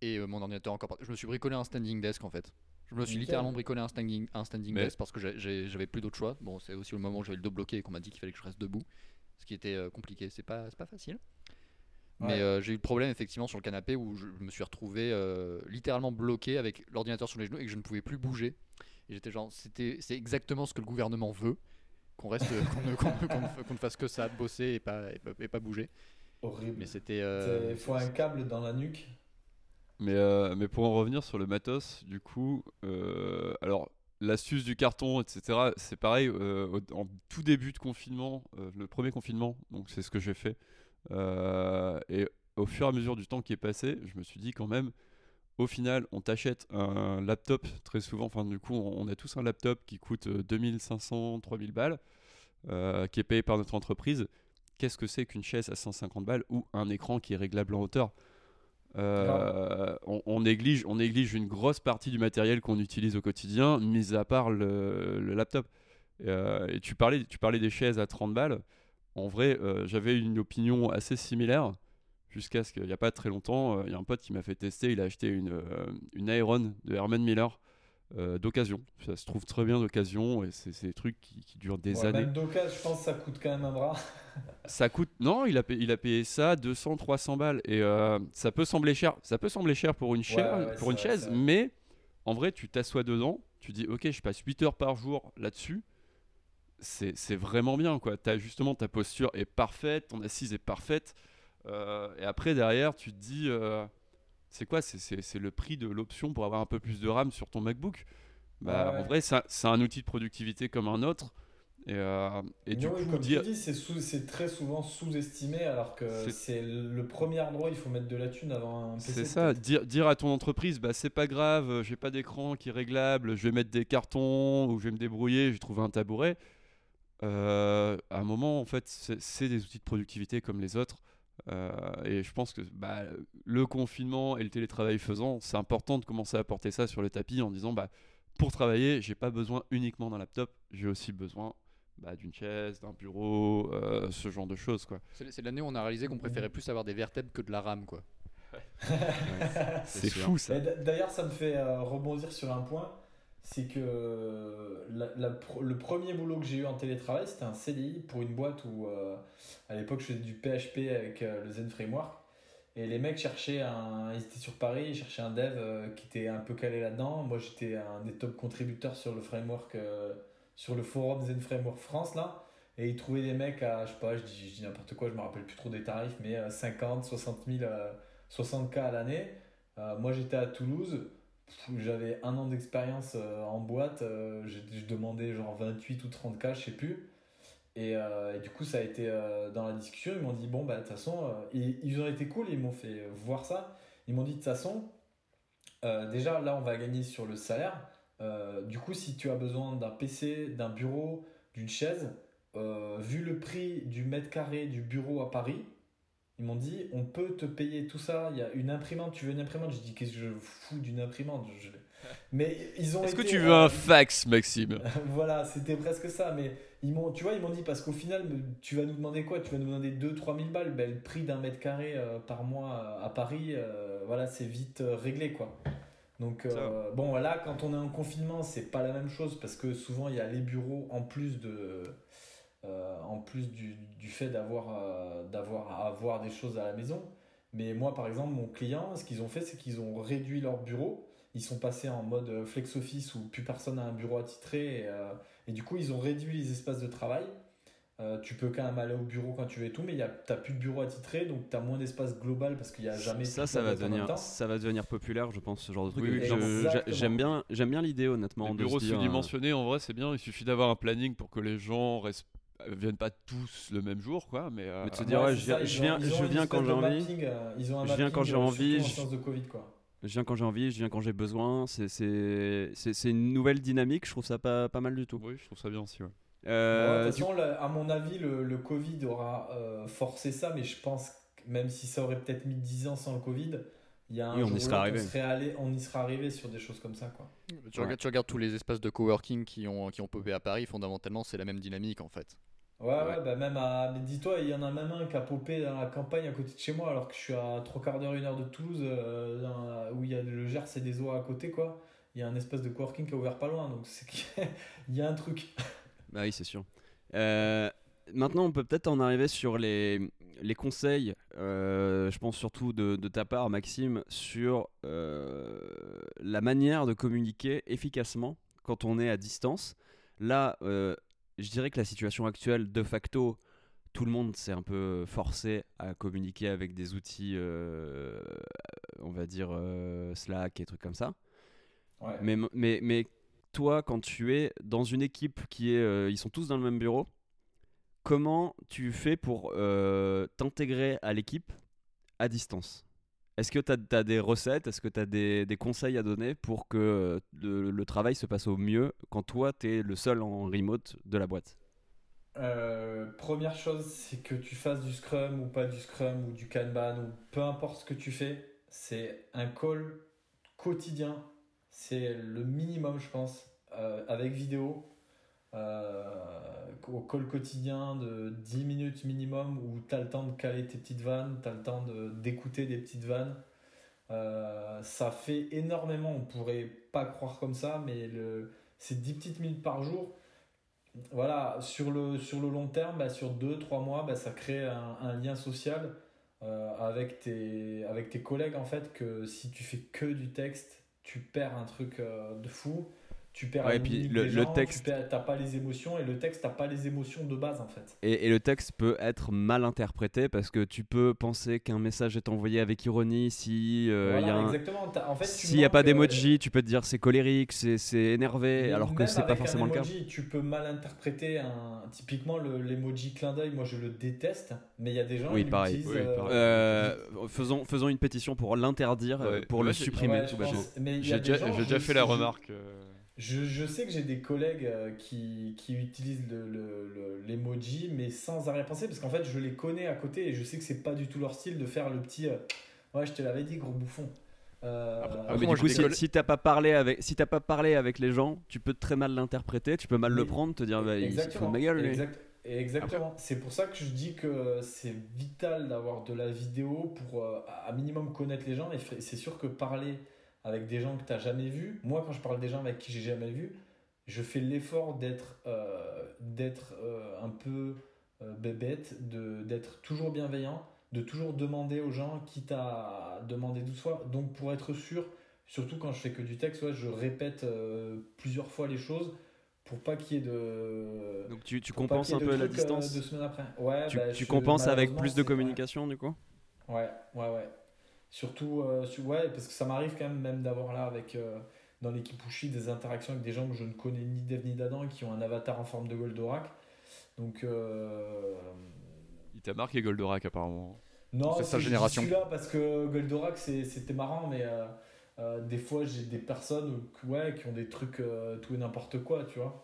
et euh, mon ordinateur encore. par- Je me suis bricolé un standing desk en fait. Je me suis Nickel. littéralement bricolé un standing, un standing Mais- desk parce que j'avais plus d'autre choix. Bon, c'est aussi le moment où j'avais le dos bloqué et qu'on m'a dit qu'il fallait que je reste debout, ce qui était euh, compliqué. C'est pas, c'est pas facile. Mais Ouais. euh, j'ai eu le problème effectivement sur le canapé où je me suis retrouvé euh, littéralement bloqué avec l'ordinateur sur les genoux et que je ne pouvais plus bouger. Et j'étais genre, c'était, c'est exactement ce que le gouvernement veut, qu'on reste, qu'on ne, fasse que ça, bosser et pas, et pas, et pas bouger. Horrible. Mais c'était. euh, Il faut un câble dans la nuque. Mais, euh, mais pour en revenir sur le matos, du coup, euh, alors l'astuce du carton, etc., c'est pareil, euh, en tout début de confinement, euh, le premier confinement, donc c'est ce que j'ai fait. Euh, et au fur et à mesure du temps qui est passé, je me suis dit quand même, au final, on t'achète un laptop très souvent, enfin du coup, on, a tous un laptop qui coûte euh, 2500, 3000 balles, euh, qui est payé par notre entreprise. Qu'est-ce que c'est qu'une chaise à 150 balles ou un écran qui est réglable en hauteur? Euh, on, on néglige, on néglige une grosse partie du matériel qu'on utilise au quotidien, mis à part le, le laptop. Et, euh, et tu, parlais, tu parlais des chaises à 30 balles. En vrai, euh, j'avais une opinion assez similaire jusqu'à ce qu'il n'y a pas très longtemps, il y a un pote qui m'a fait tester, il a acheté une, une Aeron de Herman Miller euh, d'occasion. Ça se trouve très bien d'occasion et c'est des trucs qui, qui durent des Ouais, années. Même d'occasion, je pense que ça coûte quand même un bras. Ça coûte. Non, il a, payé, il a payé ça 200, 300 balles. Et euh, ça peut sembler cher. Ça peut sembler cher pour une, chair- ouais, pour une vrai, chaise, mais en vrai, tu t'assois dedans, tu dis, ok, je passe 8 heures par jour là-dessus. C'est vraiment bien, quoi. As, justement, ta posture est parfaite, ton assise est parfaite. Euh, et après, derrière, tu te dis, c'est quoi C'est- le prix de l'option pour avoir un peu plus de RAM sur ton MacBook? Bah, Ouais, En vrai, c'est un- outil de productivité comme un autre. Et, euh, et du oui, coup, comme dire- tu dis, c'est très souvent sous-estimé alors que C'est- le premier endroit où il faut mettre de la thune avant un PC. C'est ça, dire, dire à ton entreprise, bah c'est pas grave, euh, j'ai pas d'écran qui est réglable, je vais mettre des cartons ou je vais me débrouiller, je vais trouver un tabouret. Euh, à un moment, en fait, c'est des outils de productivité comme les autres. Euh, et je pense que bah, le confinement et le télétravail faisant, c'est important de commencer à porter ça sur le tapis en disant bah, pour travailler, j'ai pas besoin uniquement d'un laptop, j'ai aussi besoin bah, d'une chaise, d'un bureau, euh, ce genre de choses. quoi. C'est c'est l'année où on a réalisé qu'on préférait plus avoir des vertèbres que de la rame, quoi. C'est fou ça. D'ailleurs, ça me fait euh, rebondir sur un point. C'est que euh, la- la le premier boulot que j'ai eu en télétravail, c'était un CDI pour une boîte où, euh, à l'époque, je faisais du PHP avec euh, le Zen Framework. Et les mecs cherchaient un. Ils étaient sur Paris, ils cherchaient un dev qui était un peu calé là-dedans. Moi, j'étais un des top contributeurs sur le framework, sur le forum Zen Framework France, là. Et ils trouvaient des mecs à, je sais pas, je dis, dis n'importe quoi, je me rappelle plus trop des tarifs, mais euh, 50, 60 000, euh, 60K à l'année. Moi, j'étais à Toulouse. J'avais un an d'expérience euh, en boîte. euh, je, demandais genre 28 ou 30K, je sais plus. Et, euh, et du coup, ça a été dans la discussion. Ils m'ont dit Bon, bah, de toute façon, ils, ils ont été cool. Ils m'ont fait voir ça. Ils m'ont dit De toute façon, déjà, là, on va gagner sur le salaire. Du coup, si tu as besoin d'un PC, d'un bureau, d'une chaise, vu le prix du mètre carré du bureau à Paris, ils m'ont dit on peut te payer tout ça. Il y a une imprimante, tu veux une imprimante? J'ai dit qu'est-ce que je fous d'une imprimante? Je- Mais ils ont Est-ce que tu veux euh, un fax, Maxime? Voilà, c'était presque ça. Mais ils m'ont, tu vois, ils m'ont dit parce qu'au final, tu vas nous demander quoi? Tu vas nous demander 2-3 000 balles. Ben, le prix d'un mètre carré euh, par mois euh, à Paris, euh, voilà, c'est vite euh, réglé quoi. Donc euh, bon, voilà, quand on est en confinement, c'est pas la même chose parce que souvent il y a les bureaux en plus de, euh, en plus du, du fait d'avoir, euh, d'avoir à avoir des choses à la maison. Mais moi, par exemple, mon client, ce qu'ils ont fait, c'est qu'ils ont réduit leur bureau. Ils sont passés en mode euh, flex office où plus personne n'a un bureau attitré. Et, euh, et du coup, ils ont réduit les espaces de travail. Euh, tu peux quand même aller au bureau quand tu veux et tout, mais tu n'as plus de bureau attitré, donc tu as moins d'espace global parce qu'il n'y a jamais ça, ça va devenir, ça va devenir populaire, je pense, ce genre de truc. Oui, oui. J'aime bien, j'aime bien l'idée, honnêtement. Les bureaux euh, sous-dimensionnés, en vrai, c'est bien. Il suffit d'avoir un planning pour que les gens restent viennent pas tous le même jour, quoi. Mais, euh, Mais de se dire, ouais, je ça, viens, je ont- viens, ils ont je viens quand j'ai envie. mapping, euh, ils ont un Je viens quand mapping, j'ai euh, envie, je- de Covid, quoi. Je viens quand j'ai envie, je viens quand j'ai besoin. C'est- C'est c'est- c'est une nouvelle dynamique, je trouve ça pas, pas mal du tout. oui, je trouve ça bien aussi. ouais. Euh, de toute façon, à mon avis, le, le Covid aura euh, forcé ça, mais je pense que même si ça aurait peut-être mis 10 ans sans le Covid, il y a un Oui, on y l'autre, arrivé. On, serait allé, on y serait arrivé sur des choses comme ça. Quoi. Tu, Ouais. regardes, tu regardes tous les espaces de coworking qui ont, qui ont popé à Paris, fondamentalement, c'est la même dynamique en fait. Ouais, ouais, bah même à. Mais dis-toi, il y en a même un qui a popé dans la campagne à côté de chez moi, alors que je suis à 3 quarts d'heure, une heure de Toulouse, euh, dans- où il y a le Gers et des eaux à côté, quoi. Il y a un espèce de coworking qui a ouvert pas loin, donc c'est qu'il y a un truc. Bah oui, c'est sûr. Euh, maintenant, on peut peut-être en arriver sur les, les conseils, euh, je pense surtout de, de ta part, Maxime, sur euh, la manière de communiquer efficacement quand on est à distance. Là, euh, je dirais que la situation actuelle, de facto, tout le monde s'est un peu forcé à communiquer avec des outils, on va dire Slack et trucs comme ça. Ouais. Mais, mais, mais toi, quand tu es dans une équipe qui est. ils sont tous dans le même bureau, comment tu fais pour euh, t'intégrer à l'équipe à distance? Est-ce que tu as, des recettes? Est-ce que tu as des, conseils à donner pour que euh, le, travail se passe au mieux quand toi, tu es le seul en remote de la boîte? Euh, première chose, c'est que tu fasses du Scrum ou pas du Scrum ou du Kanban ou peu importe ce que tu fais, c'est un call quotidien. C'est le minimum, je pense, avec vidéo. Euh, au call quotidien de 10 minutes minimum où tu as le temps de caler tes petites vannes, tu as le temps d'écouter des petites vannes. Euh, ça fait énormément, on pourrait pas croire comme ça, mais le, c'est 10 petites minutes par jour voilà, sur le, sur le long terme, bah, sur 2-3 mois, bah, ça crée un, lien social euh, avec, tes, avec tes collègues. En fait, que si tu fais que du texte, tu perds un truc de fou. Tu perds Ouais, et puis le- des le gens, texte- tu perds- t'as pas les émotions, et le texte, t'as pas les émotions de base en fait. et, et le texte peut être mal interprété parce que tu peux penser qu'un message est envoyé avec ironie si euh, il voilà, y a un- exactement. T'as- En fait, tu S'il n'y a pas euh, d'emoji, tu peux te dire c'est colérique, c'est c'est énervé, Mais alors que c'est pas forcément le cas. emoji, Tu peux mal interpréter un typiquement le- l'emoji clin d'œil. Moi, je le déteste, mais il y a des gens Oui, ils pareil. Oui, euh, pareil. Euh, faisons, faisons une pétition pour l'interdire, Ouais. pour Ouais, le supprimer J'ai déjà, fait la remarque. Je, je sais que j'ai des collègues euh, qui, qui utilisent le- le- le- l'emoji, mais sans arrière-pensée, parce qu'en fait, je les connais à côté et je sais que c'est pas du tout leur style de faire le petit euh, Ouais, je te l'avais dit, gros bouffon. Euh, Après- Ah, après, mais moi, du coup, j'ai si, si t'as pas parlé avec, si t'as pas parlé avec les gens, tu peux très mal l'interpréter, tu peux mal le prendre, te dire bah, il se fout de ma gueule. lui. Exact- Exactement. C'est pour ça que je dis que c'est vital d'avoir de la vidéo pour euh, à minimum connaître les gens. Et c'est sûr que parler avec des gens que tu n'as jamais vus, moi quand je parle des gens avec qui j'ai jamais vu, je fais l'effort d'être euh, d'être euh, un peu euh, bébête, de- d'être toujours bienveillant, de toujours demander aux gens, quitte à demander 12 fois. Donc pour être sûr, surtout quand je fais que du texte, ouais, je répète euh, plusieurs fois les choses pour pas qu'il y ait de Donc tu, tu compenses un peu la distance. deux semaines après. Ouais, tu bah, tu je- compenses avec plus de communication du coup? Ouais, ouais, ouais. Surtout, euh, ouais, parce que ça m'arrive quand même, même d'avoir là avec euh, dans l'équipe suis des interactions avec des gens que je ne connais ni d'Eve ni d'Adam et qui ont un avatar en forme de Goldorak. Donc, euh, Il t'a marqué Goldorak apparemment. non, C'est sa que je génération. celui-là parce que Goldorak c'était marrant, mais euh, euh, des fois j'ai des personnes qui- ouais, qui ont des trucs tout et n'importe quoi, tu vois.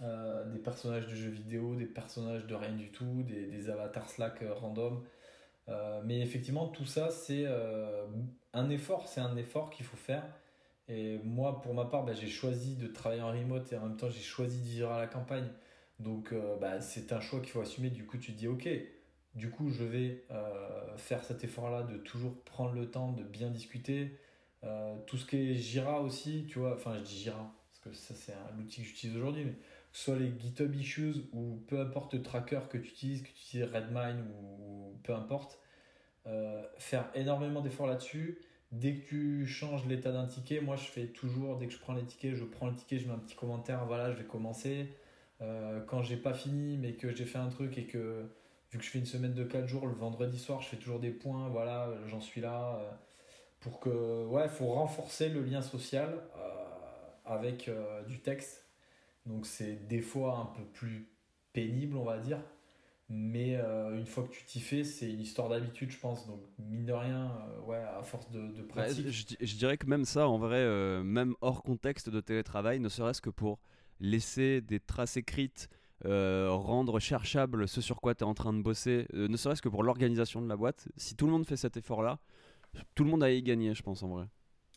Des personnages de jeux vidéo, des personnages de rien du tout, des, des avatars Slack random. Euh, mais effectivement, tout ça, c'est euh, un effort, c'est un effort qu'il faut faire. Et moi, pour ma part, bah, j'ai choisi de travailler en remote et en même temps, j'ai choisi de vivre à la campagne. Donc, euh, bah, c'est un choix qu'il faut assumer. Du coup, tu te dis, ok, du coup, je vais faire cet effort-là de toujours prendre le temps de bien discuter. Tout ce qui est Jira aussi, tu vois, enfin, je dis Jira, parce que ça, c'est un outil que j'utilise aujourd'hui, soit les GitHub Issues ou peu importe le tracker que tu utilises, que tu utilises Redmine ou, peu importe, euh, faire énormément d'efforts là-dessus. Dès que tu changes l'état d'un ticket, moi je fais toujours, dès que je prends les tickets, je prends le ticket, je mets un petit commentaire, voilà, je vais commencer. Euh, quand j'ai pas fini, mais que j'ai fait un truc et que vu que je fais une semaine de 4 jours, le vendredi soir, je fais toujours des points, voilà, j'en suis là. euh, pour que, ouais, faut renforcer le lien social avec du texte. Donc c'est des fois un peu plus pénible, on va dire. Mais euh, une fois que tu t'y fais, c'est une histoire d'habitude, je pense. Donc, mine de rien, euh, ouais, à force de, de Bah, pratique. je, je dirais que même ça, en vrai, euh, même hors contexte de télétravail, ne serait-ce que pour laisser des traces écrites, rendre cherchable ce sur quoi tu es en train de bosser, ne serait-ce que pour l'organisation de la boîte, si tout le monde fait cet effort-là, tout le monde a y gagné, je pense, en vrai.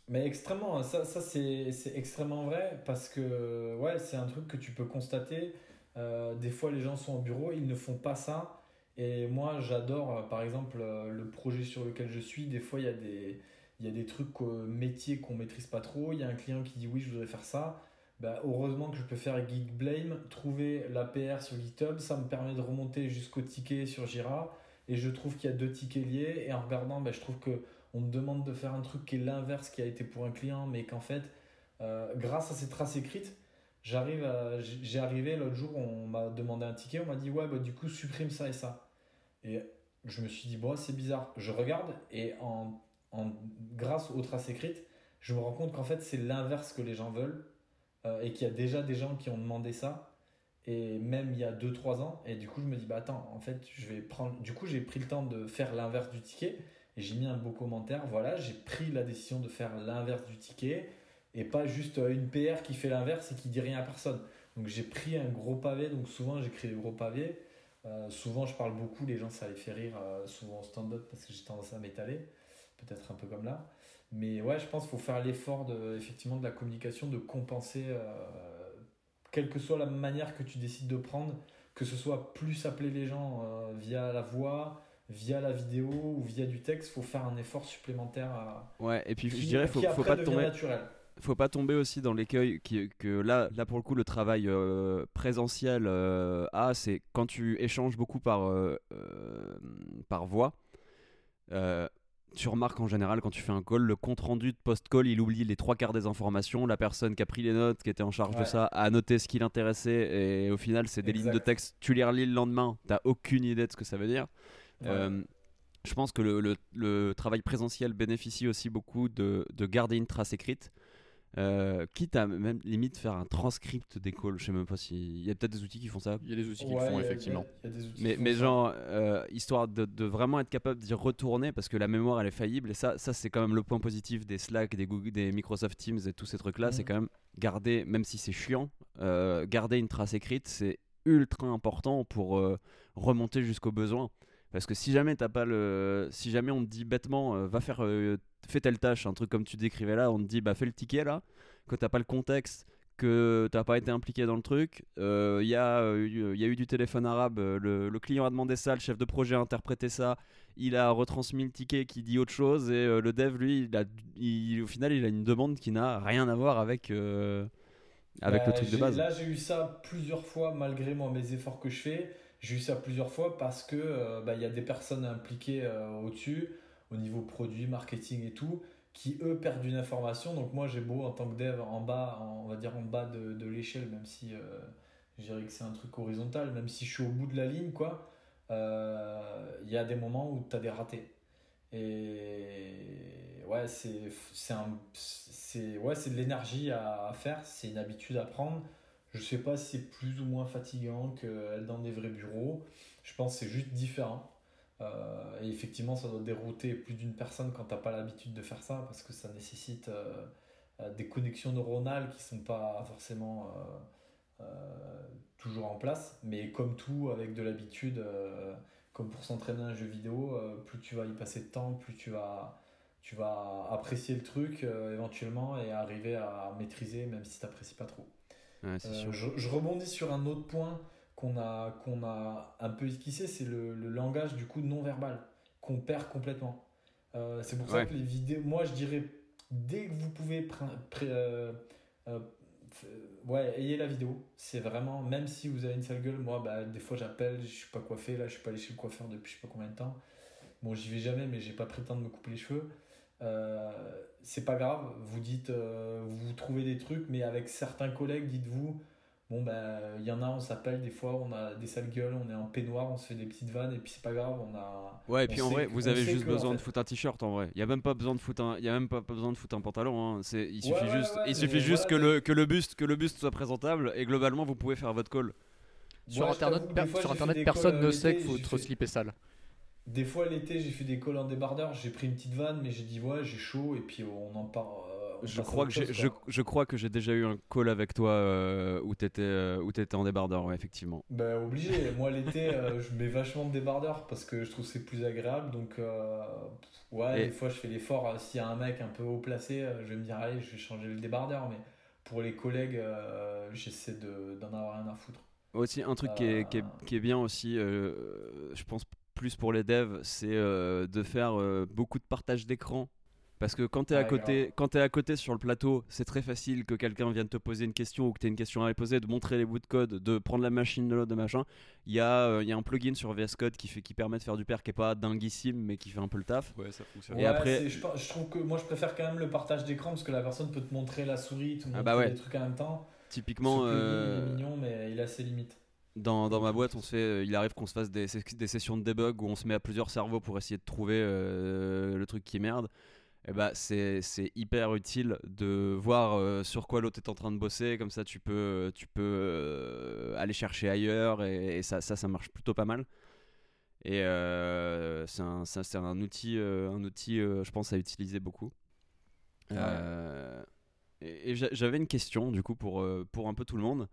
Mais extrêmement, ça, ça c'est extrêmement vrai parce que ouais, c'est un truc que tu peux constater. Euh, des fois, les gens sont au bureau, ils ne font pas ça. Et moi, j'adore, euh, par exemple, euh, le projet sur lequel je suis. Des fois, il y a des, il y a des trucs métiers qu'on maîtrise pas trop. Il y a un client qui dit oui, je voudrais faire ça. Bah, heureusement que je peux faire Geek Blame, trouver l'APR sur GitHub. Ça me permet de remonter jusqu'au ticket sur Jira. Et je trouve qu'il y a deux tickets liés. Et en regardant, bah, je trouve que on me demande de faire un truc qui est l'inverse qui a été pour un client, mais qu'en fait, euh, grâce à ces traces écrites, j'arrive j'ai arrivé l'autre jour, on m'a demandé un ticket, on m'a dit ouais, bah, du coup, supprime ça et ça. Et je me suis dit, bon, c'est bizarre. Je regarde et en, en, grâce aux traces écrites, je me rends compte qu'en fait, c'est l'inverse que les gens veulent euh, et qu'il y a déjà des gens qui ont demandé ça. Et même il y a 2-3 ans, et du coup, je me dis, bah attends, en fait, je vais prendre. Du coup, j'ai pris le temps de faire l'inverse du ticket. Et j'ai mis un beau commentaire. Voilà, j'ai pris la décision de faire l'inverse du ticket et pas juste euh, une PR qui fait l'inverse et qui dit rien à personne. Donc j'ai pris un gros pavé. Donc souvent j'écris des gros pavés. Euh, souvent je parle beaucoup. Les gens ça les fait rire. euh, souvent au stand-up parce que j'ai tendance à m'étaler. Peut-être un peu comme là. Mais ouais, je pense qu'il faut faire l'effort de, effectivement de la communication, de compenser, quelle que soit la manière que tu décides de prendre, que ce soit plus appeler les gens via la voix, via la vidéo ou via du texte, faut faire un effort supplémentaire à, Ouais, et puis qui, je dirais, faut, faut pas tomber. naturel. faut pas tomber aussi dans l'écueil que là, là pour le coup le travail euh, présentiel euh, a, c'est quand tu échanges beaucoup par, euh, euh, par voix. tu remarques en général quand tu fais un call, le compte rendu de post-call, il oublie les trois quarts des informations. La personne qui a pris les notes, qui était en charge de ça, a noté ce qui l'intéressait. Et au final, c'est des lignes de texte. Tu les relis le lendemain, t'as aucune idée de ce que ça veut dire. Ouais. Euh, je pense que le, le- le travail présentiel bénéficie aussi beaucoup de, de garder une trace écrite. Euh, quitte à même limite faire un transcript des calls. Je sais même pas si. Il y a peut-être des outils qui font ça. Il y a des outils qui Ouais, le font, il y a- effectivement. il y a- il y a des outils Mais, genre, euh, histoire de, de vraiment être capable d'y retourner parce que la mémoire elle est faillible. Et ça, ça c'est quand même le point positif des Slack, des, Google, des Microsoft Teams et tous ces trucs-là. Mhm. C'est quand même garder, même si c'est chiant, euh, garder une trace écrite, c'est ultra important pour euh, remonter jusqu'au besoin. Parce que si jamais t'as pas le, si jamais on te dit bêtement, euh, va faire, euh, fais telle tâche, un truc comme tu décrivais là, on te dit bah fais le ticket là, que t'as pas le contexte, que t'as pas été impliqué dans le truc, il y, a, euh, eu- y a eu du téléphone arabe, euh, le, le client a demandé ça, le chef de projet a interprété ça, il a retransmis le ticket qui dit autre chose et euh, le dev lui, il a, il- au final il a une demande qui n'a rien à voir avec, euh, avec Bah, le truc de base. Là, j'ai eu ça plusieurs fois, malgré moi, mes efforts que je fais. J'ai eu ça plusieurs fois parce que euh, bah, il y a des personnes impliquées euh, au-dessus, au niveau produit, marketing et tout, qui eux perdent une information. Donc moi, j'ai beau en tant que dev en bas, on va dire en bas de, de l'échelle, même si euh, je dirais que c'est un truc horizontal, même si je suis au bout de la ligne, quoi. euh, Il y a des moments où tu as des ratés. Et ouais, c'est ouais, de l'énergie à faire, c'est une habitude à prendre. Je sais pas si c'est plus ou moins fatigant qu'être dans des vrais bureaux. Je pense que c'est juste différent. Euh, et effectivement, ça doit dérouter plus d'une personne quand t'as pas l'habitude de faire ça parce que ça nécessite euh, euh, des connexions neuronales qui sont pas forcément toujours en place. Mais comme tout, avec de l'habitude, comme pour s'entraîner à un jeu vidéo, plus tu vas y passer de temps, plus tu vas, tu vas apprécier le truc éventuellement et arriver à maîtriser même si tu n'apprécies pas trop. Ouais, Euh, sûr. je, je rebondis sur un autre point qu'on a, qu'on a un peu esquissé, c'est le, le langage du coup non verbal qu'on perd complètement. Euh, c'est pour ça que les vidéos, moi je dirais, dès que vous pouvez, euh, euh, ouais, ayez la vidéo. C'est vraiment, même si vous avez une sale gueule, moi bah, des fois j'appelle, je suis pas coiffé, là je suis pas allé chez le coiffeur depuis je sais pas combien de temps. Bon, j'y vais jamais, mais j'ai pas pris le temps de me couper les cheveux. C'est pas grave, vous dites, euh, vous trouvez des trucs, mais avec certains collègues, dites-vous, bon ben, il y en a, on s'appelle, des fois, on a des sales gueules, on est en peignoir, on se fait des petites vannes, et puis c'est pas grave, on a. Ouais, et puis en vrai, que- vous avez juste que, en besoin de foutre un t-shirt en vrai. Il y a même pas besoin de foutre un, il y a même pas besoin de foutre un pantalon. hein. C'est, il suffit Ouais, juste, ouais, il suffit juste voilà, que le que le buste que le buste soit présentable et globalement vous pouvez faire votre call. Sur Internet, per- sur Internet personne ne euh, sait qu'il faut trop fait- slip et sale. Des fois l'été, j'ai fait des calls en débardeur, j'ai pris une petite vanne, mais j'ai dit ouais, j'ai chaud et puis on en parle. euh, on Je crois, que chose, je, je crois que j'ai déjà eu un call avec toi euh, où t'étais euh, où t'étais en débardeur, ouais, effectivement. Bah obligé. Moi l'été, euh, je mets vachement de débardeur parce que je trouve que c'est plus agréable. Donc euh, ouais, Et- des fois je fais l'effort. S'il y a un mec un peu haut placé, je vais me dire allez, je vais changer le débardeur. Mais pour les collègues, j'essaie de- d'en avoir rien à foutre. Aussi, un truc qui, est, qui, est, qui est bien aussi, je pense plus pour les devs, c'est euh, de faire euh, beaucoup de partage d'écran. Parce que quand tu es, à côté- quand t'es à côté sur le plateau, c'est très facile que quelqu'un vienne te poser une question ou que tu aies une question à lui poser, de montrer les bouts de code, de prendre la machine de l'autre, de machin. Il y, a, euh, il y a un plugin sur VS Code qui, fait, qui permet de faire du pair qui est pas dinguissime mais qui fait un peu le taf. Ouais, ça fonctionne. Et Ouais, après- je, trouve que moi je préfère quand même le partage d'écran parce que la personne peut te montrer la souris, te montrer Ah bah ouais. des trucs en même temps. Typiquement, Ce plugin, euh, il est mignon, mais il a ses limites. Dans, dans ma boîte, on se fait, euh, il arrive qu'on se fasse des, ses- des sessions de debug où on se met à plusieurs cerveaux pour essayer de trouver euh, le truc qui merde. Et bah, c'est c'est hyper utile de voir euh, sur quoi l'autre est en train de bosser. Comme ça, tu peux, tu peux aller chercher ailleurs et, et ça, ça, ça marche plutôt pas mal. Et c'est un, un outil, un outil je pense, à utiliser beaucoup. Ouais. Euh, et et j'a- j'avais une question, du coup, pour, pour un peu tout le monde.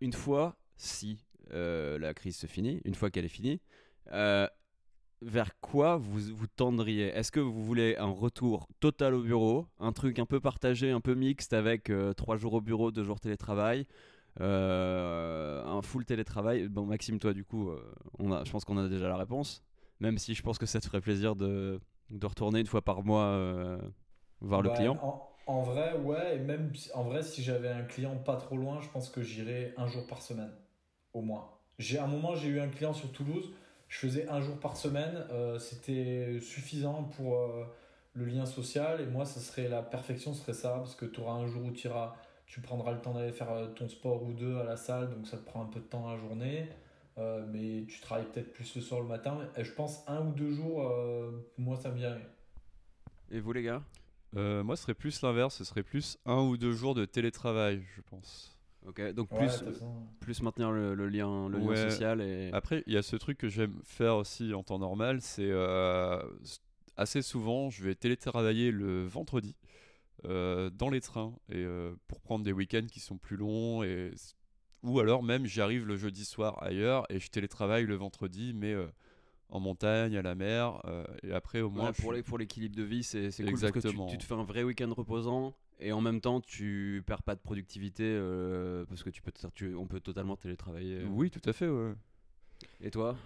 Une fois, si euh, la crise se finit, une fois qu'elle est finie, euh, vers quoi vous vous tendriez? Est-ce que vous voulez un retour total au bureau, un truc un peu partagé, un peu mixte avec 3 jours au bureau, 2 jours télétravail euh, un full télétravail? Bon, Maxime, toi, du coup, euh, on a, je pense qu'on a déjà la réponse. Même si je pense que ça te ferait plaisir de, de retourner une fois par mois euh, voir le Bah, client. En, en vrai, ouais, et même en vrai, si j'avais un client pas trop loin, je pense que j'irais un jour par semaine, au moins. J'ai à un moment, j'ai eu un client sur Toulouse, je faisais un jour par semaine, euh, c'était suffisant pour euh, le lien social, et moi, ça serait la perfection, ce serait ça, parce que tu auras un jour où tu iras, tu prendras le temps d'aller faire euh, ton sport ou deux à la salle, donc ça te prend un peu de temps la journée. euh, mais tu travailles peut-être plus le soir ou le matin. Et je pense un ou deux jours, euh, moi ça me virait. Et vous, les gars? Euh, moi, ce serait plus l'inverse. Ce serait plus un ou deux jours de télétravail, je pense. Ok, donc Ouais, plus, maintenir le, le lien, le lien Ouais. social et. Après, il y a ce truc que j'aime faire aussi en temps normal, c'est euh, assez souvent, je vais télétravailler le vendredi euh, dans les trains et euh, pour prendre des week-ends qui sont plus longs et ou alors même j'arrive le jeudi soir ailleurs et je télétravaille le vendredi, mais euh, en montagne, à la mer euh, et après au moins Ouais, pour l'équilibre de vie, c'est cool parce que tu te fais un vrai week-end reposant et en même temps tu perds pas de productivité euh, parce que tu peux, tu- on peut totalement télétravailler. Oui, tout à fait. Ouais. Et toi?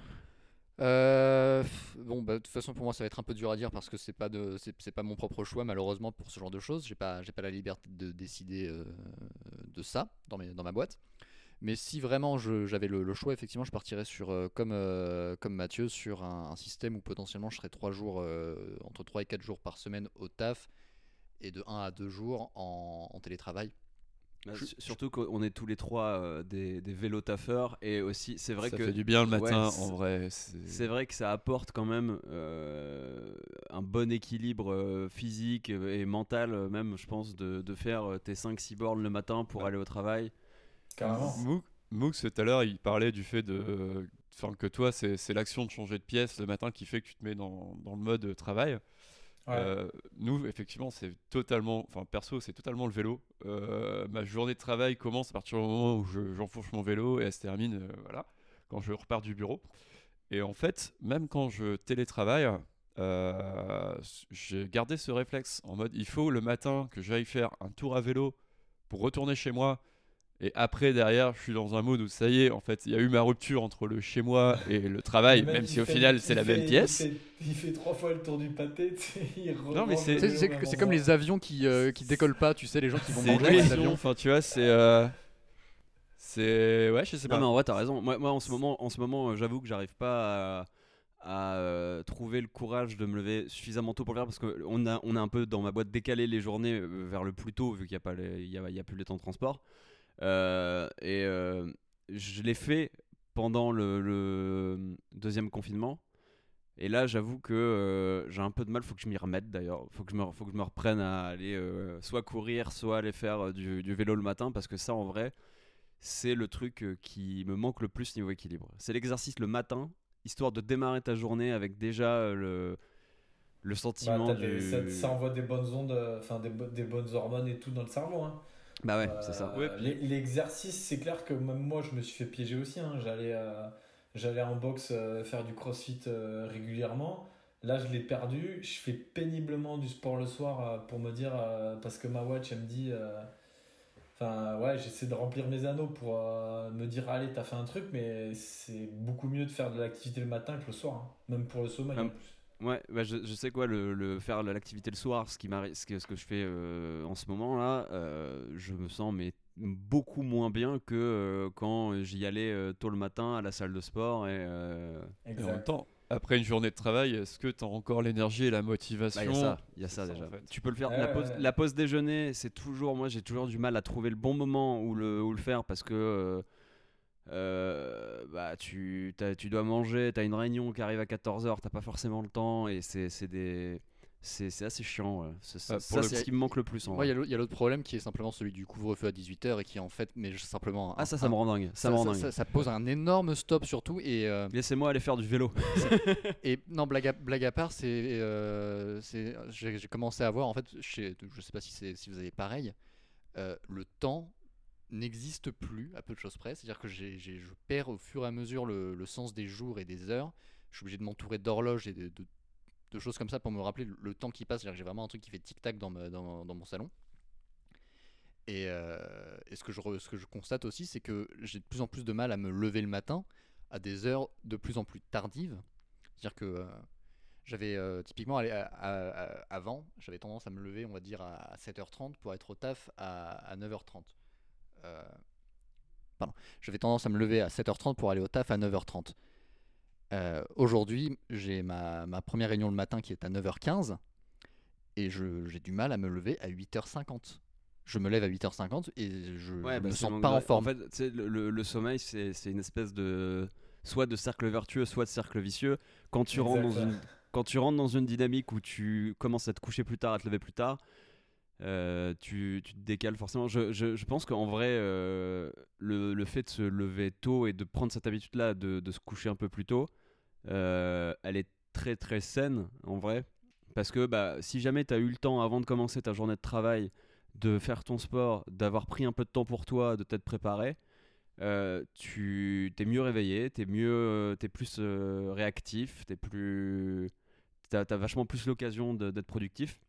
Euh, bon, bah, de toute façon, pour moi, ça va être un peu dur à dire parce que c'est pas de, c'est, pas mon propre choix, malheureusement, pour ce genre de choses. J'ai pas, j'ai pas la liberté de décider euh, de ça dans, mes, dans ma boîte. Mais si vraiment j'avais le, le choix, effectivement, je partirais sur, euh, comme, euh, comme Mathieu, sur un, un système où potentiellement je serais 3 jours, euh, entre 3 et 4 jours par semaine au taf et de 1 à 2 jours en, en télétravail. Bah, Je- Surtout qu'on est tous les trois euh, des, des vélos taffeurs et aussi c'est vrai ça que fait du bien le matin en vrai. c'est- vrai que ça apporte quand même euh, un bon équilibre euh, physique et mental, même, je pense, de, de faire tes 5-6 bornes le matin pour Ouais. aller au travail. Carrément. Mook, Mook, tout à l'heure, il parlait du fait de. Que toi, c'est c'est l'action de changer de pièce le matin qui fait que tu te mets dans, dans le mode travail. Euh, nous, effectivement, c'est totalement. Enfin, perso, c'est totalement le vélo. Euh, ma journée de travail commence à partir du moment où je- j'enfourche mon vélo et elle se termine, euh, voilà, quand je repars du bureau. Et en fait, même quand je télétravaille, j'ai gardé ce réflexe en mode il faut le matin que j'aille faire un tour à vélo pour retourner chez moi. Et après, derrière, je suis dans un mode où ça y est, en fait, il y a eu ma rupture entre le chez moi et le travail, même si au fait- final c'est la fait- même il pièce. fait- Il fait, trois fois le tour du pâté. il Non, mais c'est- le comme les avions qui, euh, qui décollent pas, tu sais, les gens qui vont manger question, l'avion. enfin, tu vois, c'est. euh, C'est. Ouais, je sais Non, pas. mais en vrai, t'as raison. Moi, moi en ce moment, en ce moment euh, j'avoue que j'arrive pas à, à, euh, trouver le courage de me lever suffisamment tôt pour le faire parce qu'on a, on a un peu dans ma boîte décalé les journées vers le plus tôt vu qu'il n'y a, pas les- il y a, il y a plus les temps de transport. Euh, et euh, je l'ai fait pendant le, le deuxième confinement. Et là, j'avoue que euh, j'ai un peu de mal. Faut que je m'y remette d'ailleurs. Faut que je me, faut que je me reprenne à aller euh, soit courir, soit aller faire euh, du, du vélo le matin parce que ça, en vrai, c'est le truc qui me manque le plus niveau équilibre. C'est l'exercice le matin, histoire de démarrer ta journée avec déjà le, le Bah, sentiment des- du... ça, ça envoie des bonnes ondes, enfin des bonnes hormones et tout dans le cerveau. Hein. Bah ouais, Euh, c'est ça. Ouais, l'e- L'exercice, c'est clair que même moi, je me suis fait piéger aussi. hein. J'allais, euh, j'allais en boxe euh, faire du crossfit euh, régulièrement. Là, je l'ai perdu. Je fais péniblement du sport le soir euh, pour me dire, euh, parce que ma watch, elle me dit. euh, Enfin, ouais, j'essaie de remplir mes anneaux pour euh, me dire, allez, t'as fait un truc, mais c'est beaucoup mieux de faire de l'activité le matin que le soir, hein. même pour le sommeil. En plus. Ouais, bah je, je sais quoi, le, le- faire l'activité le soir, ce, qui m'arrive- ce, que, ce que je fais euh, en ce moment là, euh, je me sens mais beaucoup moins bien que euh, quand j'y allais euh, tôt le matin à la salle de sport et euh, Et en même temps, après une journée de travail, est-ce que tu as encore l'énergie et la bah, motivation il y a ça, il y a ça déjà. en fait. Tu peux le faire. La, pause, ouais. la pause déjeuner, c'est toujours, moi j'ai toujours du mal à trouver le bon moment où le, où le faire parce que euh, euh, bah, tu, tu dois manger, tu as une réunion qui arrive à 14h, t'as pas forcément le temps et c'est c'est des. C'est c'est assez chiant. ouais. C'est- Bah, c'est ce qui me manque le plus il y a l'autre- il y a l'autre problème qui est simplement celui du couvre-feu à 18h et qui en fait, mais simplement. Ah, un- ça, ça un- me rend dingue. Ça, ça, me rend dingue. ça- ça pose un énorme stop surtout. Et, euh, Laissez-moi aller faire du vélo. et non, blague à, blague à part, c'est, euh, c'est, j'ai, commencé à voir, en fait, chez, je sais pas si, c'est, si vous avez pareil, euh, le temps n'existe plus à peu de choses près. C'est-à-dire que je perds au fur et à mesure le, sens des jours et des heures. Je suis obligé de m'entourer d'horloges et de, choses comme ça pour me rappeler le, temps qui passe. C'est-à-dire que j'ai vraiment un truc qui fait tic-tac dans, mon salon. Et, euh, ce, que je, constate aussi, c'est que j'ai de plus en plus de mal à me lever le matin à des heures de plus en plus tardives. C'est-à-dire que euh, j'avais euh, typiquement avant, j'avais tendance à me lever, on va dire, à 7h30 pour être au taf à 9h30. Euh, pardon, j'avais tendance à me lever à 7h30 pour aller au taf à 9h30. Euh, Aujourd'hui, j'ai ma, ma première réunion le matin qui est à 9h15 et je- j'ai du mal à me lever à 8h50. Je me lève à 8h50 et je, je Ouais, bah, me sens pas en forme. En fait, le, le- le sommeil, c'est c'est une espèce de. soit de cercle vertueux, soit de cercle vicieux. Quand tu, rentres dans une, quand tu rentres dans une dynamique où tu commences à te coucher plus tard, à te lever plus tard, euh, tu, tu te décales forcément. Je, je- pense qu'en vrai, euh, le, le fait de se lever tôt et de prendre cette habitude-là, de, de se coucher un peu plus tôt, euh, elle est très très saine en vrai. Parce que bah, si jamais tu as eu le temps avant de commencer ta journée de travail de faire ton sport, d'avoir pris un peu de temps pour toi, de t'être préparé, tu t'es mieux réveillé, t'es mieux, t'es plus réactif, t'es plus, t'as as vachement plus l'occasion d'être productif.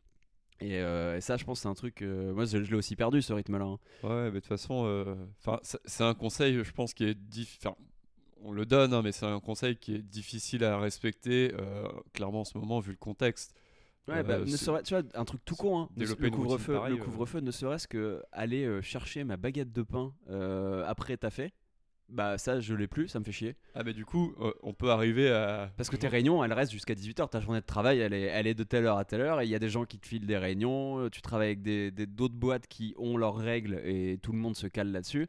Et, euh, et ça, je pense, c'est un truc. euh, moi, je, je l'ai aussi perdu ce rythme-là. hein. Ouais, mais de toute façon, euh, c'est un conseil, je pense, qui est diff- 'fin, on le donne, hein, mais c'est un conseil qui est difficile à respecter, euh, clairement en ce moment, vu le contexte. Ouais, Euh, bah, ne serait- tu vois, un truc tout con, hein. Le couvre-feu, le euh. couvre-feu, ne serait-ce que aller euh, chercher ma baguette de pain euh, après t'as fait. Bah ça, je l'ai plus, ça me fait chier. Ah, mais du coup, euh, on peut arriver à. Parce que tes réunions, elles restent jusqu'à 18h. Ta journée de travail, elle est, elle est de telle heure à telle heure. Et il y a des gens qui te filent des réunions. euh, Tu travailles avec des des- d'autres boîtes qui ont leurs règles et tout le monde se cale là-dessus.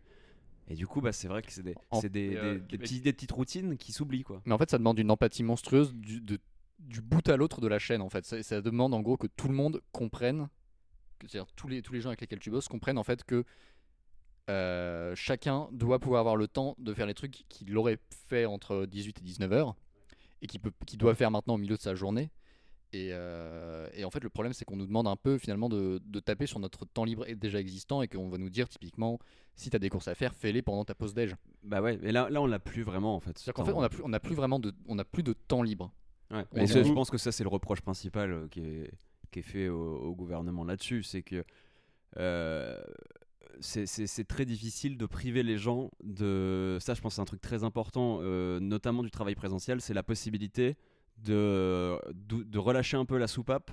Et du coup, bah, c'est vrai que c'est des, En- c'est des, Mais, euh, des- des petits, des petites routines qui s'oublient. quoi. Mais en fait, ça demande une empathie monstrueuse du, de- du bout à l'autre de la chaîne. En fait, ça, ça demande en gros que tout le monde comprenne, que- c'est-à-dire tous les tous les gens avec lesquels tu bosses comprennent en fait que euh, chacun doit pouvoir avoir le temps de faire les trucs qu'il aurait fait entre 18 et 19 heures et qu'il qu'il doit faire maintenant au milieu de sa journée. Et, euh, et en fait, le problème, c'est qu'on nous demande un peu finalement de, de taper sur notre temps libre déjà existant et qu'on va nous dire typiquement si tu as des courses à faire, fais-les pendant ta pause déj. Bah ouais, mais là, là on l'a plus vraiment en fait. C'est-à-dire qu'en fait, on n'a plus, on a plus vraiment de, on a plus de temps libre. Ouais, ça, je pense que ça, c'est le reproche principal euh, qui, est, qui est fait au, au gouvernement là-dessus. C'est que euh, c'est- très difficile de priver les gens de. Ça, je pense c'est un truc très important, euh, notamment du travail présentiel. C'est la possibilité de, relâcher un peu la soupape.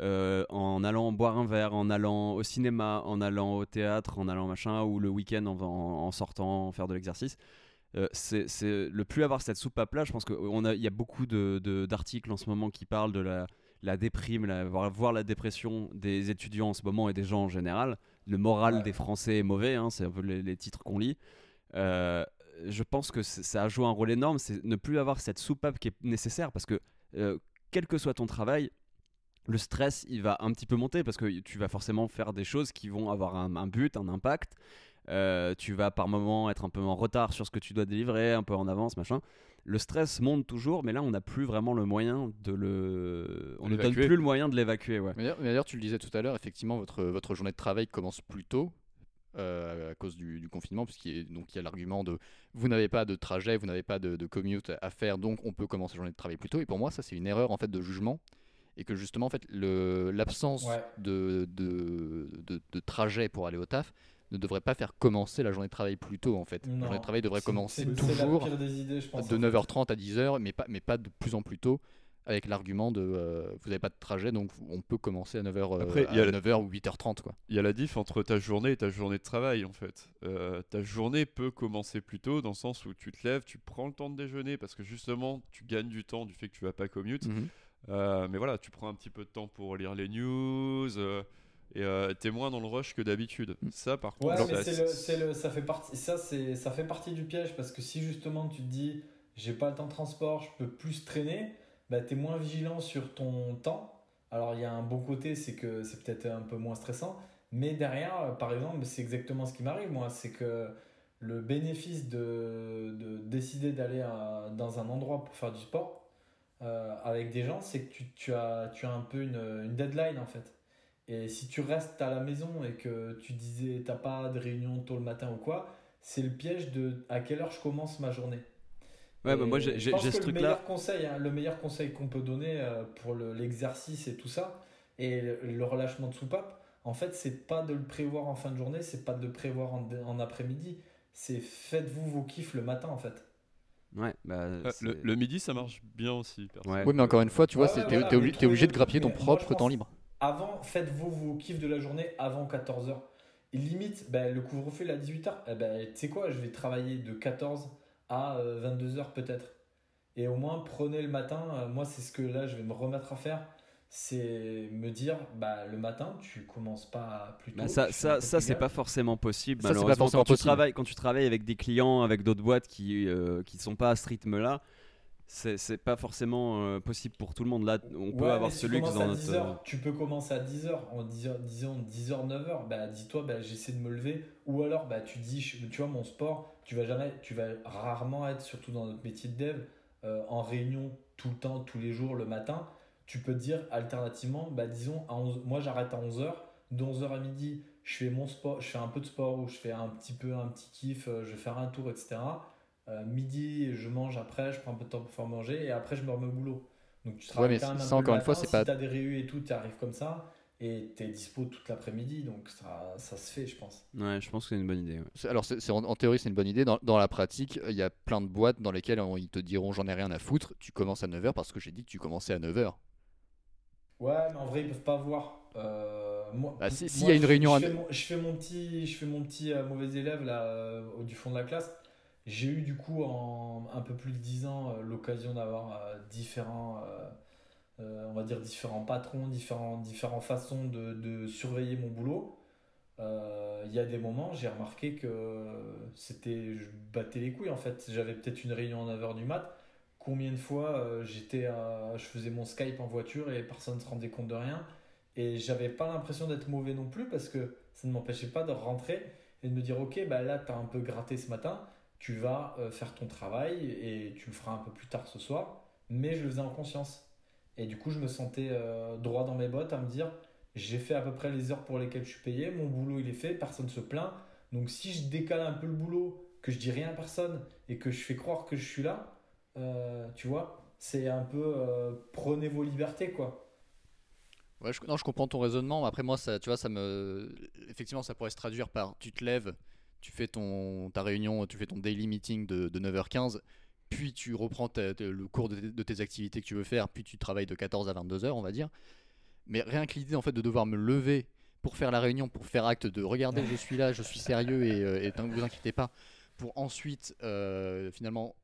euh, en allant boire un verre, en allant au cinéma, en allant au théâtre, en allant machin, ou le week-end en, sortant faire de l'exercice. Euh, c'est le plus avoir cette soupape là je pense qu'il y a beaucoup d'articles en ce moment qui parlent de la, déprime la, la dépression des étudiants en ce moment et des gens en général le moral Ouais. des français est mauvais hein, c'est un peu les, les titres qu'on lit Euh, je pense que ça a joué un rôle énorme c'est ne plus avoir cette soupape qui est nécessaire parce que euh, quel que soit ton travail le stress il va un petit peu monter parce que tu vas forcément faire des choses qui vont avoir un, un but un impact Euh, tu vas par moment être un peu en retard sur ce que tu dois délivrer, un peu en avance, machin. Le stress monte toujours, mais là, on n'a plus vraiment le moyen de le. On ne donne L'évacuer. plus le moyen de l'évacuer, ouais. Mais d'ailleurs- tu le disais tout à l'heure, effectivement, votre, votre journée de travail commence plus tôt euh, à cause du, du confinement, puisqu'il y a- donc il y a l'argument de vous n'avez pas de trajet, vous n'avez pas de, de commute à faire, donc on peut commencer la journée de travail plus tôt. Et pour moi, ça, c'est une erreur en fait de jugement. Et que justement, en fait, l'absence Ouais. de, de, de, de trajet pour aller au taf ne devrait pas faire commencer la journée de travail plus tôt, en fait. La journée de travail devrait commencer toujours idées, je pense. de en fait. 9h30 à 10h, mais pas, mais pas de plus en plus tôt, avec l'argument de euh, vous n'avez pas de trajet, donc on peut commencer à 9h, euh, Après, à il y a la- 9h ou 8h30. Quoi. Il y a la diff entre ta journée et ta journée de travail en fait. Euh, ta journée peut commencer plus tôt dans le sens où tu te lèves, tu prends le temps de déjeuner parce que justement tu gagnes du temps du fait que tu vas pas commute. Mhm. Euh, mais voilà, tu prends un petit peu de temps pour lire les news euh, et euh, t'es moins dans le rush que d'habitude. Mm. Ça par Ouais, contre, mais ça- le, le, ça fait partie, ça fait partie du piège parce que si justement tu te dis j'ai pas le temps de transport, je peux plus traîner, bah t'es moins vigilant sur ton temps. Alors il y a un bon côté, c'est que c'est peut-être un peu moins stressant, mais derrière, euh, par exemple, c'est exactement ce qui m'arrive moi, c'est que le bénéfice de, de décider d'aller dans un endroit pour faire du sport euh, avec des gens, c'est que tu, tu as, tu as un peu une, une deadline en fait. Et si tu restes à la maison et que tu disais t'as pas de réunion tôt le matin ou quoi, c'est le piège de à quelle heure je commence ma journée. Ouais, bah moi j'ai je j'ai- pense j'ai que ce le truc-là. meilleur conseil, hein, le meilleur conseil qu'on peut donner euh, pour le- l'exercice et tout ça, et le, le relâchement de soupape, en fait, c'est pas de le prévoir en fin de journée, c'est pas de le prévoir en, en après-midi, c'est faites-vous vos kiffs le matin en fait. Ouais, bah, Euh, le, le midi ça marche bien aussi. perso. Ouais. Oui, mais encore une fois, tu vois, Ouais, ouais, t'es voilà, obligé, obligé de grappiller ton propre temps libre. Avant, faites-vous vos kiffs de la journée avant 14h. Et limite, ben, le couvre-feu est à 18h. Eh ben, tu sais quoi, je vais travailler de 14 à 22h peut-être. Et au moins, prenez le matin. euh, moi, c'est ce que là, je vais me remettre à faire. C'est me dire, bah, le matin, tu commences pas plus tôt. Bah, ça, tu ça, ça c'est pas forcément possible. Ça, c'est pas malheureusement. forcément quand, tu possible. travailles, quand tu travailles avec des clients, avec d'autres boîtes qui euh, qui sont pas à ce rythme-là, c'est c'est pas forcément euh, possible pour tout le monde. Là, on peut avoir si ce luxe dans notre. 10 heures, tu peux commencer à 10h, en 10h, disons 10h, 9h, bah dis-toi, bah, j'essaie de me lever. Ou alors, bah, tu dis, tu vois, mon sport, tu vas jamais, tu vas rarement être, surtout dans notre métier de dev, euh, en réunion tout le temps, tous les jours, le matin. Tu peux te dire, alternativement, bah, disons, à 11 moi j'arrête à 11h, de 11h à midi, je fais mon sport, je fais un peu de sport ou je fais un petit peu un petit kiff, euh, je vais faire un tour, etc. Euh, midi, je mange après, je prends un peu de temps pour faire manger et après je me remets au boulot. Donc tu travailles mais quand même ça, peu encore le une fois, c'est si pas- t'as des réus et tout, tu arrives comme ça et t'es dispo toute l'après-midi, donc ça, ça se fait, je pense. Ouais, je pense que c'est une bonne idée. ouais. Alors, c'est- en, en théorie, c'est une bonne idée. Dans, dans la pratique, il y a plein de boîtes dans lesquelles on- ils te diront j'en ai rien à foutre. Tu commences à 9h parce que j'ai dit que tu commençais à 9h. Ouais, mais en vrai, ils peuvent pas voir. Euh, moi, Bah, si- moi, s'il y a une je- réunion je, à- fais mon, je fais mon petit, je fais mon petit euh, mauvais élève là, euh, au- du fond de la classe. J'ai eu du coup en un peu plus de 10 ans euh, l'occasion d'avoir euh, différents, euh, on va dire différents patrons, différents, différentes façons de, surveiller mon boulot. Il y a des moments, j'ai remarqué que c'était, je battais les couilles en fait. J'avais peut-être une réunion à 9h du mat. Combien de fois j'étais, je faisais mon Skype en voiture et personne ne se rendait compte de rien. Et j'avais pas l'impression d'être mauvais non plus parce que ça ne m'empêchait pas de rentrer et de me dire ok bah là t'as un peu gratté ce matin, tu vas euh, faire ton travail et tu le feras un peu plus tard ce soir. Mais je le faisais en conscience. Et du coup je me sentais euh, droit dans mes bottes à me dire j'ai fait à peu près les heures pour lesquelles je suis payé, mon boulot il est fait, personne se plaint. Donc si je décale un peu le boulot, que je dis rien à personne et que je fais croire que je suis là, euh, tu vois, c'est un peu prenez vos libertés quoi. Ouais, je, non, je comprends ton raisonnement. Après, moi, ça, tu vois, ça me. Effectivement, ça pourrait se traduire par tu te lèves, tu fais ton, ta réunion, tu fais ton daily meeting de, de 9h15, puis tu reprends ta- ta- le cours de, tes- de tes activités que tu veux faire, puis tu travailles de 14 à 22h, on va dire. Mais rien que l'idée, en fait, de devoir me lever pour faire la réunion, pour faire acte de regardez, je suis là, je suis sérieux et, euh, et ne vous inquiétez pas, pour ensuite, euh, finalement,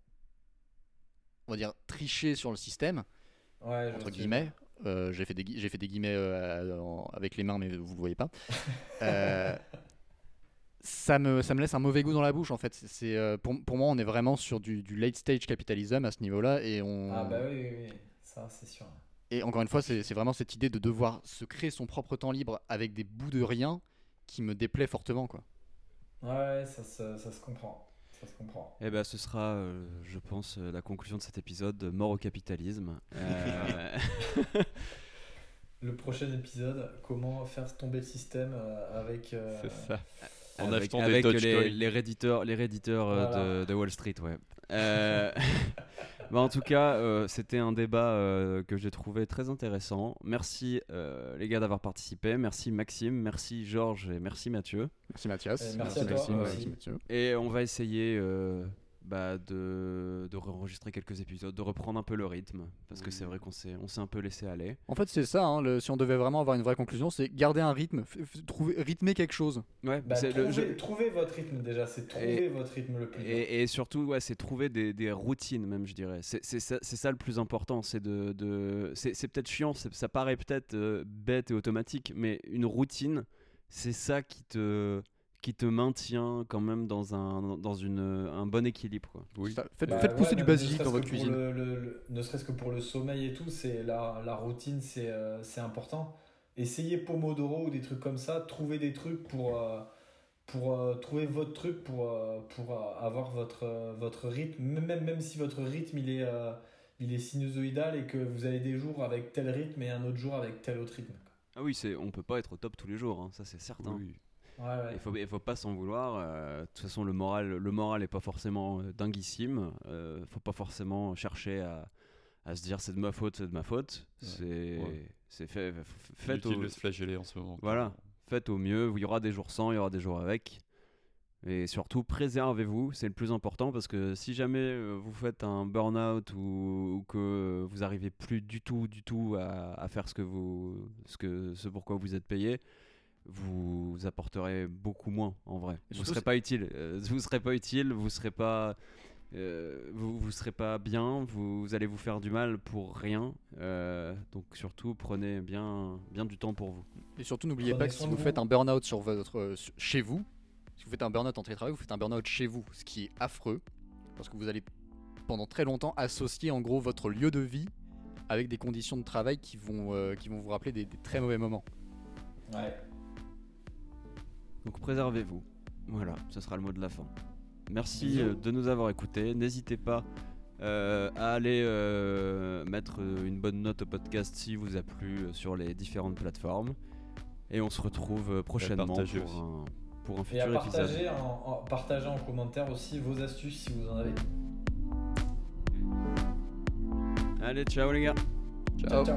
on va dire, tricher sur le système Ouais, entre guillemets. Euh, j'ai fait des j'ai fait des guillemets euh, avec les mains, mais vous le voyez pas. Ça me ça me laisse un mauvais goût dans la bouche en fait. C'est- euh, pour, pour moi on est vraiment sur du, du late stage capitalism à ce niveau-là et on Ah bah oui, oui, oui. ça c'est sûr. et encore une fois c'est c'est vraiment cette idée de devoir se créer son propre temps libre avec des bouts de rien qui me déplaît fortement quoi. Ouais, ça, se- ça se comprend. Ça se comprend. Eh ben, ce sera, euh, je pense, euh, la conclusion de cet épisode, mort au capitalisme. Euh, Le prochain épisode, comment faire tomber le système euh, avec. euh, C'est ça. En avec, achetant des avec Dogecoin. les, les réditeurs, les réditeurs euh, Voilà. de, de Wall Street, ouais. Euh, bah, en tout cas, euh, c'était un débat euh, que j'ai trouvé très intéressant. Merci euh, les gars d'avoir participé. Merci Maxime, merci Georges et merci Mathieu. Merci Mathias. Euh, merci à toi, Maxime, merci. merci Mathieu. Et on va essayer euh, bah, de, de enregistrer quelques épisodes, de reprendre un peu le rythme, parce que c'est vrai qu'on s'est, on s'est un peu laissé aller. En fait, c'est ça. hein, le- si on devait vraiment avoir une vraie conclusion, c'est garder un rythme, f- f- trouver, rythmer quelque chose. Ouais, Bah, c'est le- trouvez, je- trouvez votre rythme déjà, c'est trouver Et- votre rythme le plus. dur. Et, et surtout, ouais, c'est trouver des, des routines, même, je dirais. C'est c'est ça, c'est ça le plus important. C'est de, de- c'est c'est peut-être chiant, c'est- ça paraît peut-être euh, bête et automatique, mais une routine, c'est ça qui te, qui te maintient quand même dans un, dans une, un bon équilibre. Quoi. Oui. Ça- Faites, Bah faites ouais, pousser du ne basilic dans votre cuisine. le- le- le- ne serait-ce que pour le sommeil et tout, c'est la, la routine, c'est euh, c'est important. Essayez Pomodoro ou des trucs comme ça, trouvez des trucs pour, euh, pour euh, trouver votre truc pour, euh, pour euh, avoir votre, euh, votre rythme, même, même si votre rythme il est, euh, il est sinusoïdal et que vous avez des jours avec tel rythme et un autre jour avec tel autre rythme. Ah oui, c'est, on peut pas être au top tous les jours, hein, ça c'est certain. Oui. Ouais, ouais. Il faut, il faut pas s'en vouloir. euh, de toute façon, le moral, le moral est pas forcément euh, dinguissime. Euh, faut pas forcément chercher à, à se dire c'est de ma faute, c'est de ma faute. C'est, Ouais. c'est fait. Faites au, de se flageller en ce moment. Voilà. faites au mieux. Il y aura des jours sans, il y aura des jours avec. Et surtout, préservez-vous, c'est le plus important parce que si jamais euh, vous faites un burn-out ou, ou que vous arrivez plus du tout, du tout à, à faire ce que vous, ce que, ce pourquoi vous êtes payé, vous apporterez beaucoup moins en vrai. Et Vous serez pas utile. Euh, vous serez pas utile. Vous serez pas. euh, vous, vous serez pas bien, vous, vous allez vous faire du mal pour rien. Euh, donc surtout prenez bien, bien du temps pour vous. Et surtout, n'oubliez pas que si vous vous. faites un burn-out sur votre, euh, chez vous, si vous faites un burn-out en télétravail, vous faites un burn-out chez vous, ce qui est affreux, parce que vous allez pendant très longtemps associer en gros votre lieu de vie avec des conditions de travail qui vont, euh, qui vont vous rappeler des, des très mauvais moments. Ouais. Donc préservez-vous. Voilà, ce sera le mot de la fin. Merci Bisous. euh, de nous avoir écoutés. N'hésitez pas euh, à aller euh, mettre une bonne note au podcast si vous a plu sur les différentes plateformes. Et on se retrouve prochainement pour partager un, pour un Et à futur épisode. partager en, en- partager en commentaire aussi vos astuces si vous en avez. Allez, ciao les gars ciao. ciao.